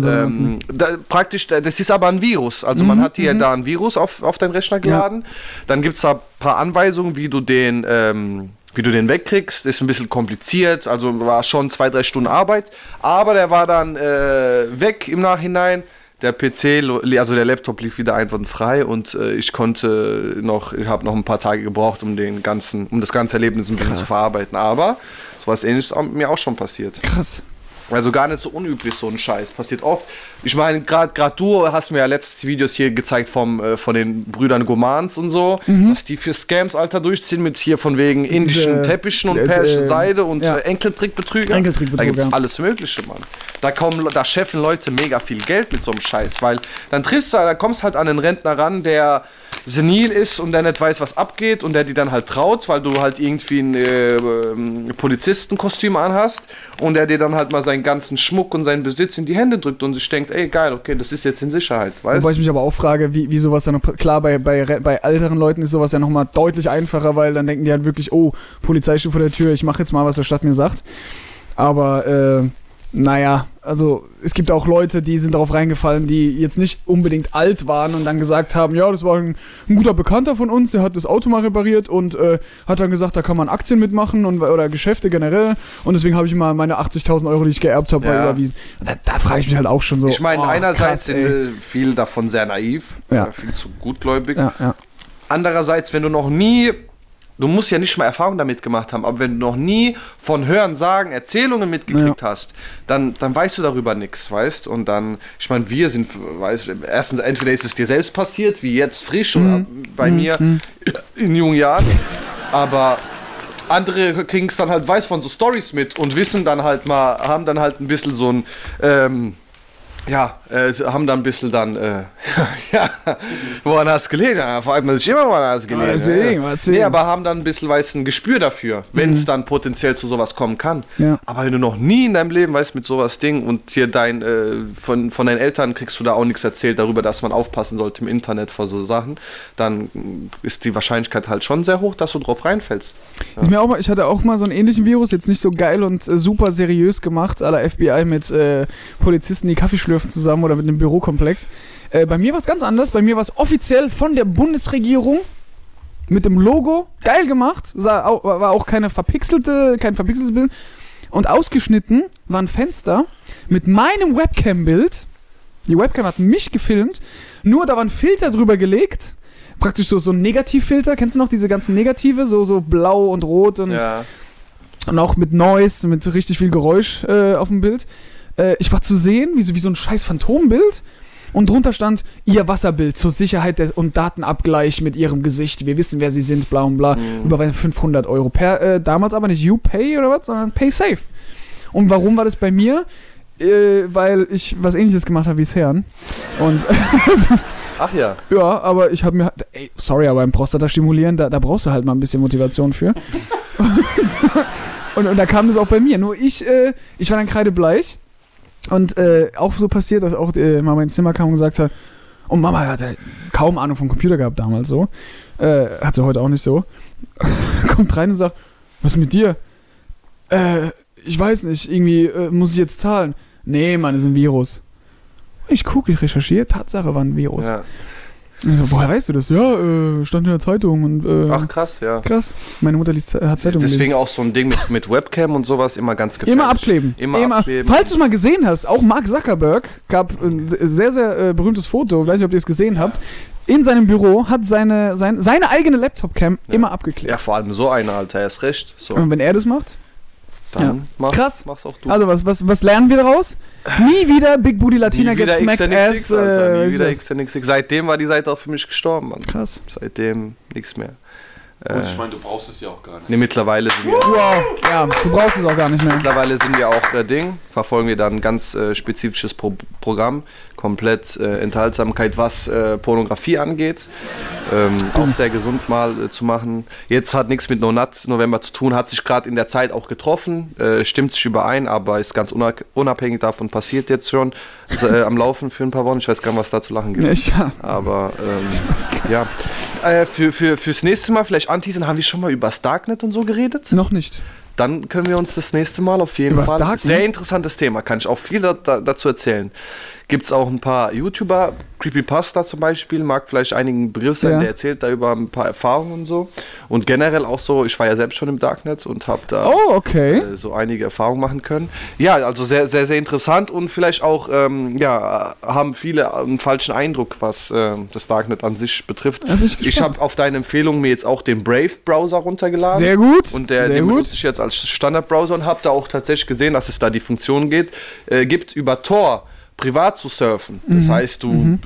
Speaker 3: so
Speaker 2: ähm, da, praktisch, da- das ist aber ein Virus. Also man hat hier da ein Virus auf, auf deinen Rechner geladen. Dann gibt es da ein paar Anweisungen, wie du den, ähm, wie du den wegkriegst. Ist ein bisschen kompliziert, also war schon zwei, drei Stunden Arbeit. Aber der war dann äh, weg im Nachhinein. Der PC, also der Laptop lief wieder einwandfrei und äh, ich konnte noch, ich habe noch ein paar Tage gebraucht, um den ganzen, um das ganze Erlebnis ein bisschen zu verarbeiten. Aber sowas ähnliches ist mir auch schon passiert.
Speaker 3: Krass.
Speaker 2: Also gar nicht so unüblich, so ein Scheiß. Passiert oft. Ich meine, gerade grad du hast mir ja letzte Videos hier gezeigt vom, äh, von den Brüdern Gomans und so, was die für Scams, Alter, durchziehen mit hier von wegen indischen Teppichen und
Speaker 3: äh,
Speaker 2: persischen
Speaker 3: äh,
Speaker 2: Seide und
Speaker 3: ja.
Speaker 2: äh, Enkeltrickbetrüger.
Speaker 3: Enkeltrickbetrug,
Speaker 2: Da gibt's
Speaker 3: ja.
Speaker 2: alles Mögliche, Mann. Da kommen, da scheffeln Leute mega viel Geld mit so einem Scheiß, weil dann triffst du, da kommst halt an einen Rentner ran, der senil ist und der nicht weiß, was abgeht und der die dann halt traut, weil du halt irgendwie ein äh, ähm, Polizistenkostüm anhast und der dir dann halt mal seinen ganzen Schmuck und seinen Besitz in die Hände drückt und sich denkt, ey geil, okay, das ist jetzt in Sicherheit, weißt
Speaker 3: Wobei ich mich aber auch frage, wie, wie sowas dann. Klar, bei, bei, bei älteren Leuten ist sowas ja nochmal deutlich einfacher, weil dann denken die halt wirklich, oh, Polizei steht vor der Tür, ich mache jetzt mal, was der Stadt mir sagt. Aber, äh, naja, also es gibt auch Leute, die sind darauf reingefallen, die jetzt nicht unbedingt alt waren und dann gesagt haben, ja, das war ein, ein guter Bekannter von uns, der hat das Auto mal repariert und äh, hat dann gesagt, da kann man Aktien mitmachen und, oder Geschäfte generell und deswegen habe ich mal meine 80.000 Euro, die ich geerbt habe,
Speaker 2: Ja.
Speaker 3: überwiesen. Da, da frage ich mich halt auch schon so.
Speaker 2: Ich meine,
Speaker 3: oh,
Speaker 2: einerseits
Speaker 3: krass,
Speaker 2: sind viele davon sehr naiv,
Speaker 3: Ja.
Speaker 2: äh, viel zu gutgläubig.
Speaker 3: Ja.
Speaker 2: Andererseits, wenn du noch nie, du musst ja nicht mal Erfahrung damit gemacht haben, aber wenn du noch nie von Hören, Sagen, Erzählungen mitgekriegt hast, dann, dann weißt du darüber nichts, weißt? Und dann, ich meine, wir sind, weißt, erstens, entweder ist es dir selbst passiert, wie jetzt frisch oder bei mir in jungen Jahren, aber andere kriegen es dann halt weiß von so Stories mit und wissen dann halt mal, haben dann halt ein bisschen so ein, ähm, ja, äh, sie haben dann ein bisschen dann, äh, ja, woran hast du gelesen? Ja, fragt man sich immer, woran hast du
Speaker 3: Was
Speaker 2: gelesen?
Speaker 3: sehen,
Speaker 2: ja.
Speaker 3: was sehen.
Speaker 2: Nee, aber haben dann ein bisschen, weiß, ein Gespür dafür, wenn es dann potenziell zu sowas kommen kann.
Speaker 3: Ja.
Speaker 2: Aber wenn du noch nie in deinem Leben, weißt, mit sowas Ding und hier dein, äh, von, von deinen Eltern kriegst du da auch nichts erzählt darüber, dass man aufpassen sollte im Internet vor so Sachen, dann ist die Wahrscheinlichkeit halt schon sehr hoch, dass du drauf reinfällst.
Speaker 3: Ist mir auch mal, ich hatte auch mal so einen ähnlichen Virus, jetzt nicht so geil und äh, super seriös gemacht, la FBI mit äh, Polizisten, die Kaffee schlürfen zusammen oder mit einem Bürokomplex. Äh, bei mir war es ganz anders. Bei mir war es offiziell von der Bundesregierung mit dem Logo, geil gemacht, sah, au- war auch keine verpixelte, kein verpixeltes Bild. Und ausgeschnitten war ein Fenster mit meinem Webcam-Bild. Die Webcam hat mich gefilmt, nur da war ein Filter drüber gelegt. Praktisch so, so ein Negativfilter. Kennst du noch diese ganzen Negative? So, so blau und rot und,
Speaker 2: Ja.
Speaker 3: und auch mit Noise, mit richtig viel Geräusch äh, auf dem Bild. Äh, ich war zu sehen, wie so, wie so ein scheiß Phantombild. Und drunter stand ihr Wasserbild zur Sicherheit des, und Datenabgleich mit ihrem Gesicht. Wir wissen, wer sie sind, bla und bla. Überweisen 500 Euro. Per, äh, damals aber nicht You Pay oder was, sondern Pay Safe. Und warum war das bei mir? Äh, weil ich was ähnliches gemacht habe wie es Herrn. Und
Speaker 2: Ach ja.
Speaker 3: ja, aber ich habe mir. Ey, sorry, aber im Prostata stimulieren, da, da brauchst du halt mal ein bisschen Motivation für. und, und da kam das auch bei mir. Nur ich, äh, ich war dann kreidebleich. Und äh, auch so passiert, dass auch äh, Mama ins Zimmer kam und gesagt hat, und Mama hatte kaum Ahnung vom Computer gehabt damals so. Äh, hat sie heute auch nicht so. Kommt rein und sagt, was mit dir? Äh, ich weiß nicht, irgendwie äh, muss ich jetzt zahlen. Nee, Mann, ist ein Virus. Ich gucke, ich recherchiere, Tatsache war ein Virus.
Speaker 2: ja.
Speaker 3: Ich so, woher weißt du das? Ja, äh, stand in der Zeitung und äh,
Speaker 2: Ach krass, ja.
Speaker 3: krass. Meine Mutter liest, hat Zeitung gelesen.
Speaker 2: Deswegen auch so ein Ding mit, mit Webcam und sowas immer ganz gefährlich.
Speaker 3: Immer abkleben.
Speaker 2: Immer, abkleben.
Speaker 3: Falls du es mal gesehen hast, auch Mark Zuckerberg gab ein sehr, sehr äh, berühmtes Foto, ich weiß nicht, ob ihr es gesehen habt. in seinem Büro, hat seine, sein, seine eigene Laptop-Cam immer abgeklebt.
Speaker 2: Ja, vor allem so einer, Alter, er ist recht. So,
Speaker 3: Und wenn er das macht,
Speaker 2: dann
Speaker 3: ja.
Speaker 2: mach,
Speaker 3: Krass.
Speaker 2: mach's auch du.
Speaker 3: also was, was, was lernen wir daraus? Nie wieder Big Booty Latina get smacked
Speaker 2: XNXX,
Speaker 3: ass.
Speaker 2: Alter,
Speaker 3: Äh,
Speaker 2: nie wieder? XNXX. Seitdem war die Seite auch für mich gestorben, Mann.
Speaker 3: Krass.
Speaker 2: Seitdem nichts mehr. Äh,
Speaker 5: Und ich meine, du brauchst es ja auch gar nicht.
Speaker 2: ne, mittlerweile sind wir,
Speaker 3: Wow, ja, du brauchst es auch gar nicht mehr.
Speaker 2: mittlerweile sind wir auch äh, Ding, verfolgen wir dann ein ganz äh, spezifisches Pro Programm, komplett äh, Enthaltsamkeit, was äh, Pornografie angeht. Ähm, auch sehr gesund mal äh, zu machen. Jetzt hat nichts mit No Nut November zu tun, hat sich gerade in der Zeit auch getroffen, äh, stimmt sich überein, aber ist ganz una- unabhängig davon passiert jetzt schon also, äh, am Laufen für ein paar Wochen. Ich weiß gar nicht, was da zu lachen gibt.
Speaker 3: Ich, ja.
Speaker 2: Aber ähm, ja. Äh, für, für, fürs nächste Mal vielleicht anteasern, haben wir schon mal über Darknet und so geredet?
Speaker 3: Noch nicht.
Speaker 2: Dann können wir uns das nächste Mal auf jeden
Speaker 3: Übers
Speaker 2: Fall.
Speaker 3: Darknet?
Speaker 2: Sehr interessantes Thema, kann ich auch viel da, da, dazu erzählen. Gibt es auch ein paar YouTuber, Creepypasta zum Beispiel, mag vielleicht einigen Begriff sein,
Speaker 3: Ja.
Speaker 2: der erzählt da über ein paar Erfahrungen und so. Und generell auch so, ich war ja selbst schon im Darknet und habe da
Speaker 3: Oh, okay.
Speaker 2: äh, so einige Erfahrungen machen können. Ja, also sehr, sehr, sehr interessant und vielleicht auch, ähm, ja, haben viele einen falschen Eindruck, was ähm, das Darknet an sich betrifft.
Speaker 3: Ich
Speaker 2: ich habe auf deine Empfehlung mir jetzt auch den Brave-Browser runtergeladen.
Speaker 3: Sehr gut.
Speaker 2: Und der,
Speaker 3: sehr
Speaker 2: den
Speaker 3: gut.
Speaker 2: benutze ich jetzt als Standardbrowser und habe da auch tatsächlich gesehen, dass es da die Funktion geht, äh, gibt, über Tor privat zu surfen. Das heißt, du, äh,
Speaker 3: Mhm.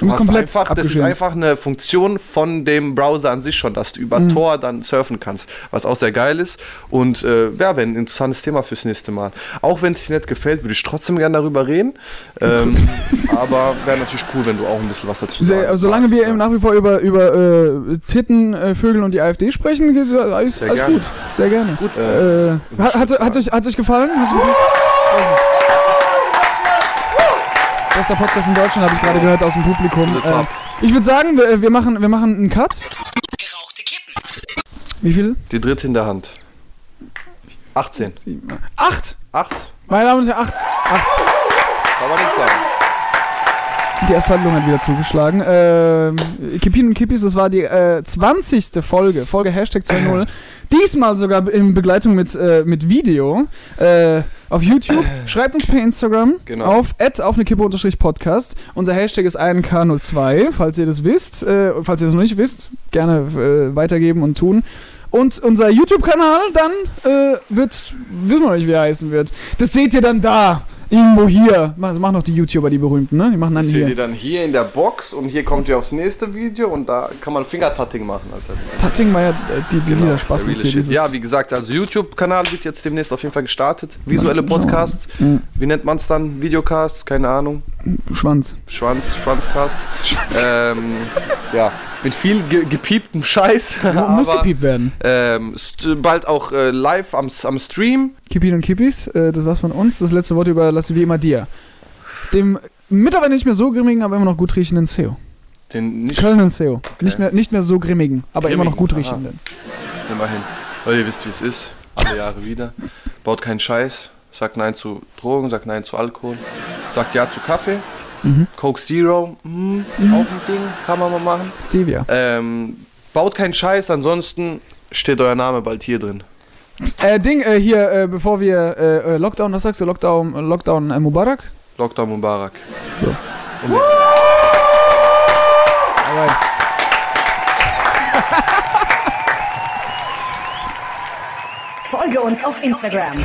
Speaker 3: Du bist
Speaker 2: hast
Speaker 3: komplett
Speaker 2: einfach, das ist einfach eine Funktion von dem Browser an sich schon, dass du über
Speaker 3: Mhm.
Speaker 2: Tor dann surfen kannst, was auch sehr geil ist. Und äh, ja, wäre ein interessantes Thema fürs nächste Mal. Auch wenn es dir nicht gefällt, würde ich trotzdem gerne darüber reden. Ähm, aber wäre natürlich cool, wenn du auch ein bisschen was dazu
Speaker 3: Sehr,
Speaker 2: sagst.
Speaker 3: also solange wir eben nach wie vor über, über äh, Titten, äh, Vögel und die AfD sprechen, geht äh, alles, alles gut. Sehr gerne.
Speaker 2: Gut,
Speaker 3: Äh, hat, hat, hat, euch, hat euch gefallen? Hat's euch gefallen? Bester Podcast in Deutschland, habe ich gerade gehört aus dem Publikum. Äh, ich würde sagen, wir, wir, machen, wir machen einen Cut.
Speaker 6: Gerauchte Kippen.
Speaker 3: Wie viel?
Speaker 2: die dritte in der Hand. 18.
Speaker 3: Sieben, acht!
Speaker 2: 8?
Speaker 3: Meine Damen und Herren, acht. Acht.
Speaker 2: Kann man nichts sagen.
Speaker 3: Die Asphaltung hat wieder zugeschlagen. Ähm, Kippin und Kippis, das war die äh, 20. Folge, Folge Hashtag 2.0. Diesmal sogar in Begleitung mit, äh, mit Video äh, auf YouTube. Schreibt uns per Instagram
Speaker 2: Genau.
Speaker 3: auf auf eine Kippe Podcast. Unser Hashtag ist 1K02, falls ihr das wisst. Äh, falls ihr das noch nicht wisst, gerne äh, weitergeben und tun. Und unser YouTube-Kanal dann äh, wird, wissen wir noch nicht, wie er heißen wird. Das seht ihr dann da. Irgendwo hier. Das machen noch die YouTuber, die berühmten, ne? Die machen dann
Speaker 2: Das seht ihr
Speaker 3: hier.
Speaker 2: dann hier in der Box und hier kommt ihr aufs nächste Video und da kann man Fingertatting machen. Alter.
Speaker 3: Tatting war ja äh, die, die, dieser Spaß hier. Dieses,
Speaker 2: Ja, wie gesagt, also YouTube-Kanal wird jetzt demnächst auf jeden Fall gestartet. Visuelle. Podcasts.
Speaker 3: Mhm.
Speaker 2: Wie nennt man es dann? Videocasts? Keine Ahnung.
Speaker 3: Schwanz.
Speaker 2: Schwanz, Schwanzcast. Ähm, ja, mit viel ge gepieptem Scheiß.
Speaker 3: Mu- muss
Speaker 2: aber,
Speaker 3: gepiept werden.
Speaker 2: Ähm, bald auch äh, live am, am Stream.
Speaker 3: Kippin und Kippis, äh, das war's von uns. Das letzte Wort überlasse wie immer dir. Dem mittlerweile nicht mehr so grimmigen, aber immer noch gut riechenden CEO.
Speaker 2: Den nicht
Speaker 3: Köln und CEO. Nicht, mehr, nicht mehr so grimmigen, aber immer noch gut
Speaker 2: Grimmigen,
Speaker 3: riechenden.
Speaker 2: immerhin. Weil ihr wisst, wie es ist. Alle Jahre wieder. Baut keinen Scheiß. Sagt Nein zu Drogen, sagt Nein zu Alkohol. Sagt Ja zu Kaffee.
Speaker 3: Mhm.
Speaker 2: Coke Zero, mh, auch ein Ding, kann man mal machen.
Speaker 3: Stevia.
Speaker 2: Ähm, baut keinen Scheiß, ansonsten steht euer Name bald hier drin.
Speaker 3: Äh, Ding, äh, hier, äh, bevor wir äh, äh, Lockdown, was sagst du? Lockdown, äh, Lockdown äh, Mubarak?
Speaker 2: Lockdown Mubarak.
Speaker 3: So.
Speaker 2: Und.
Speaker 6: Folge uns auf Instagram.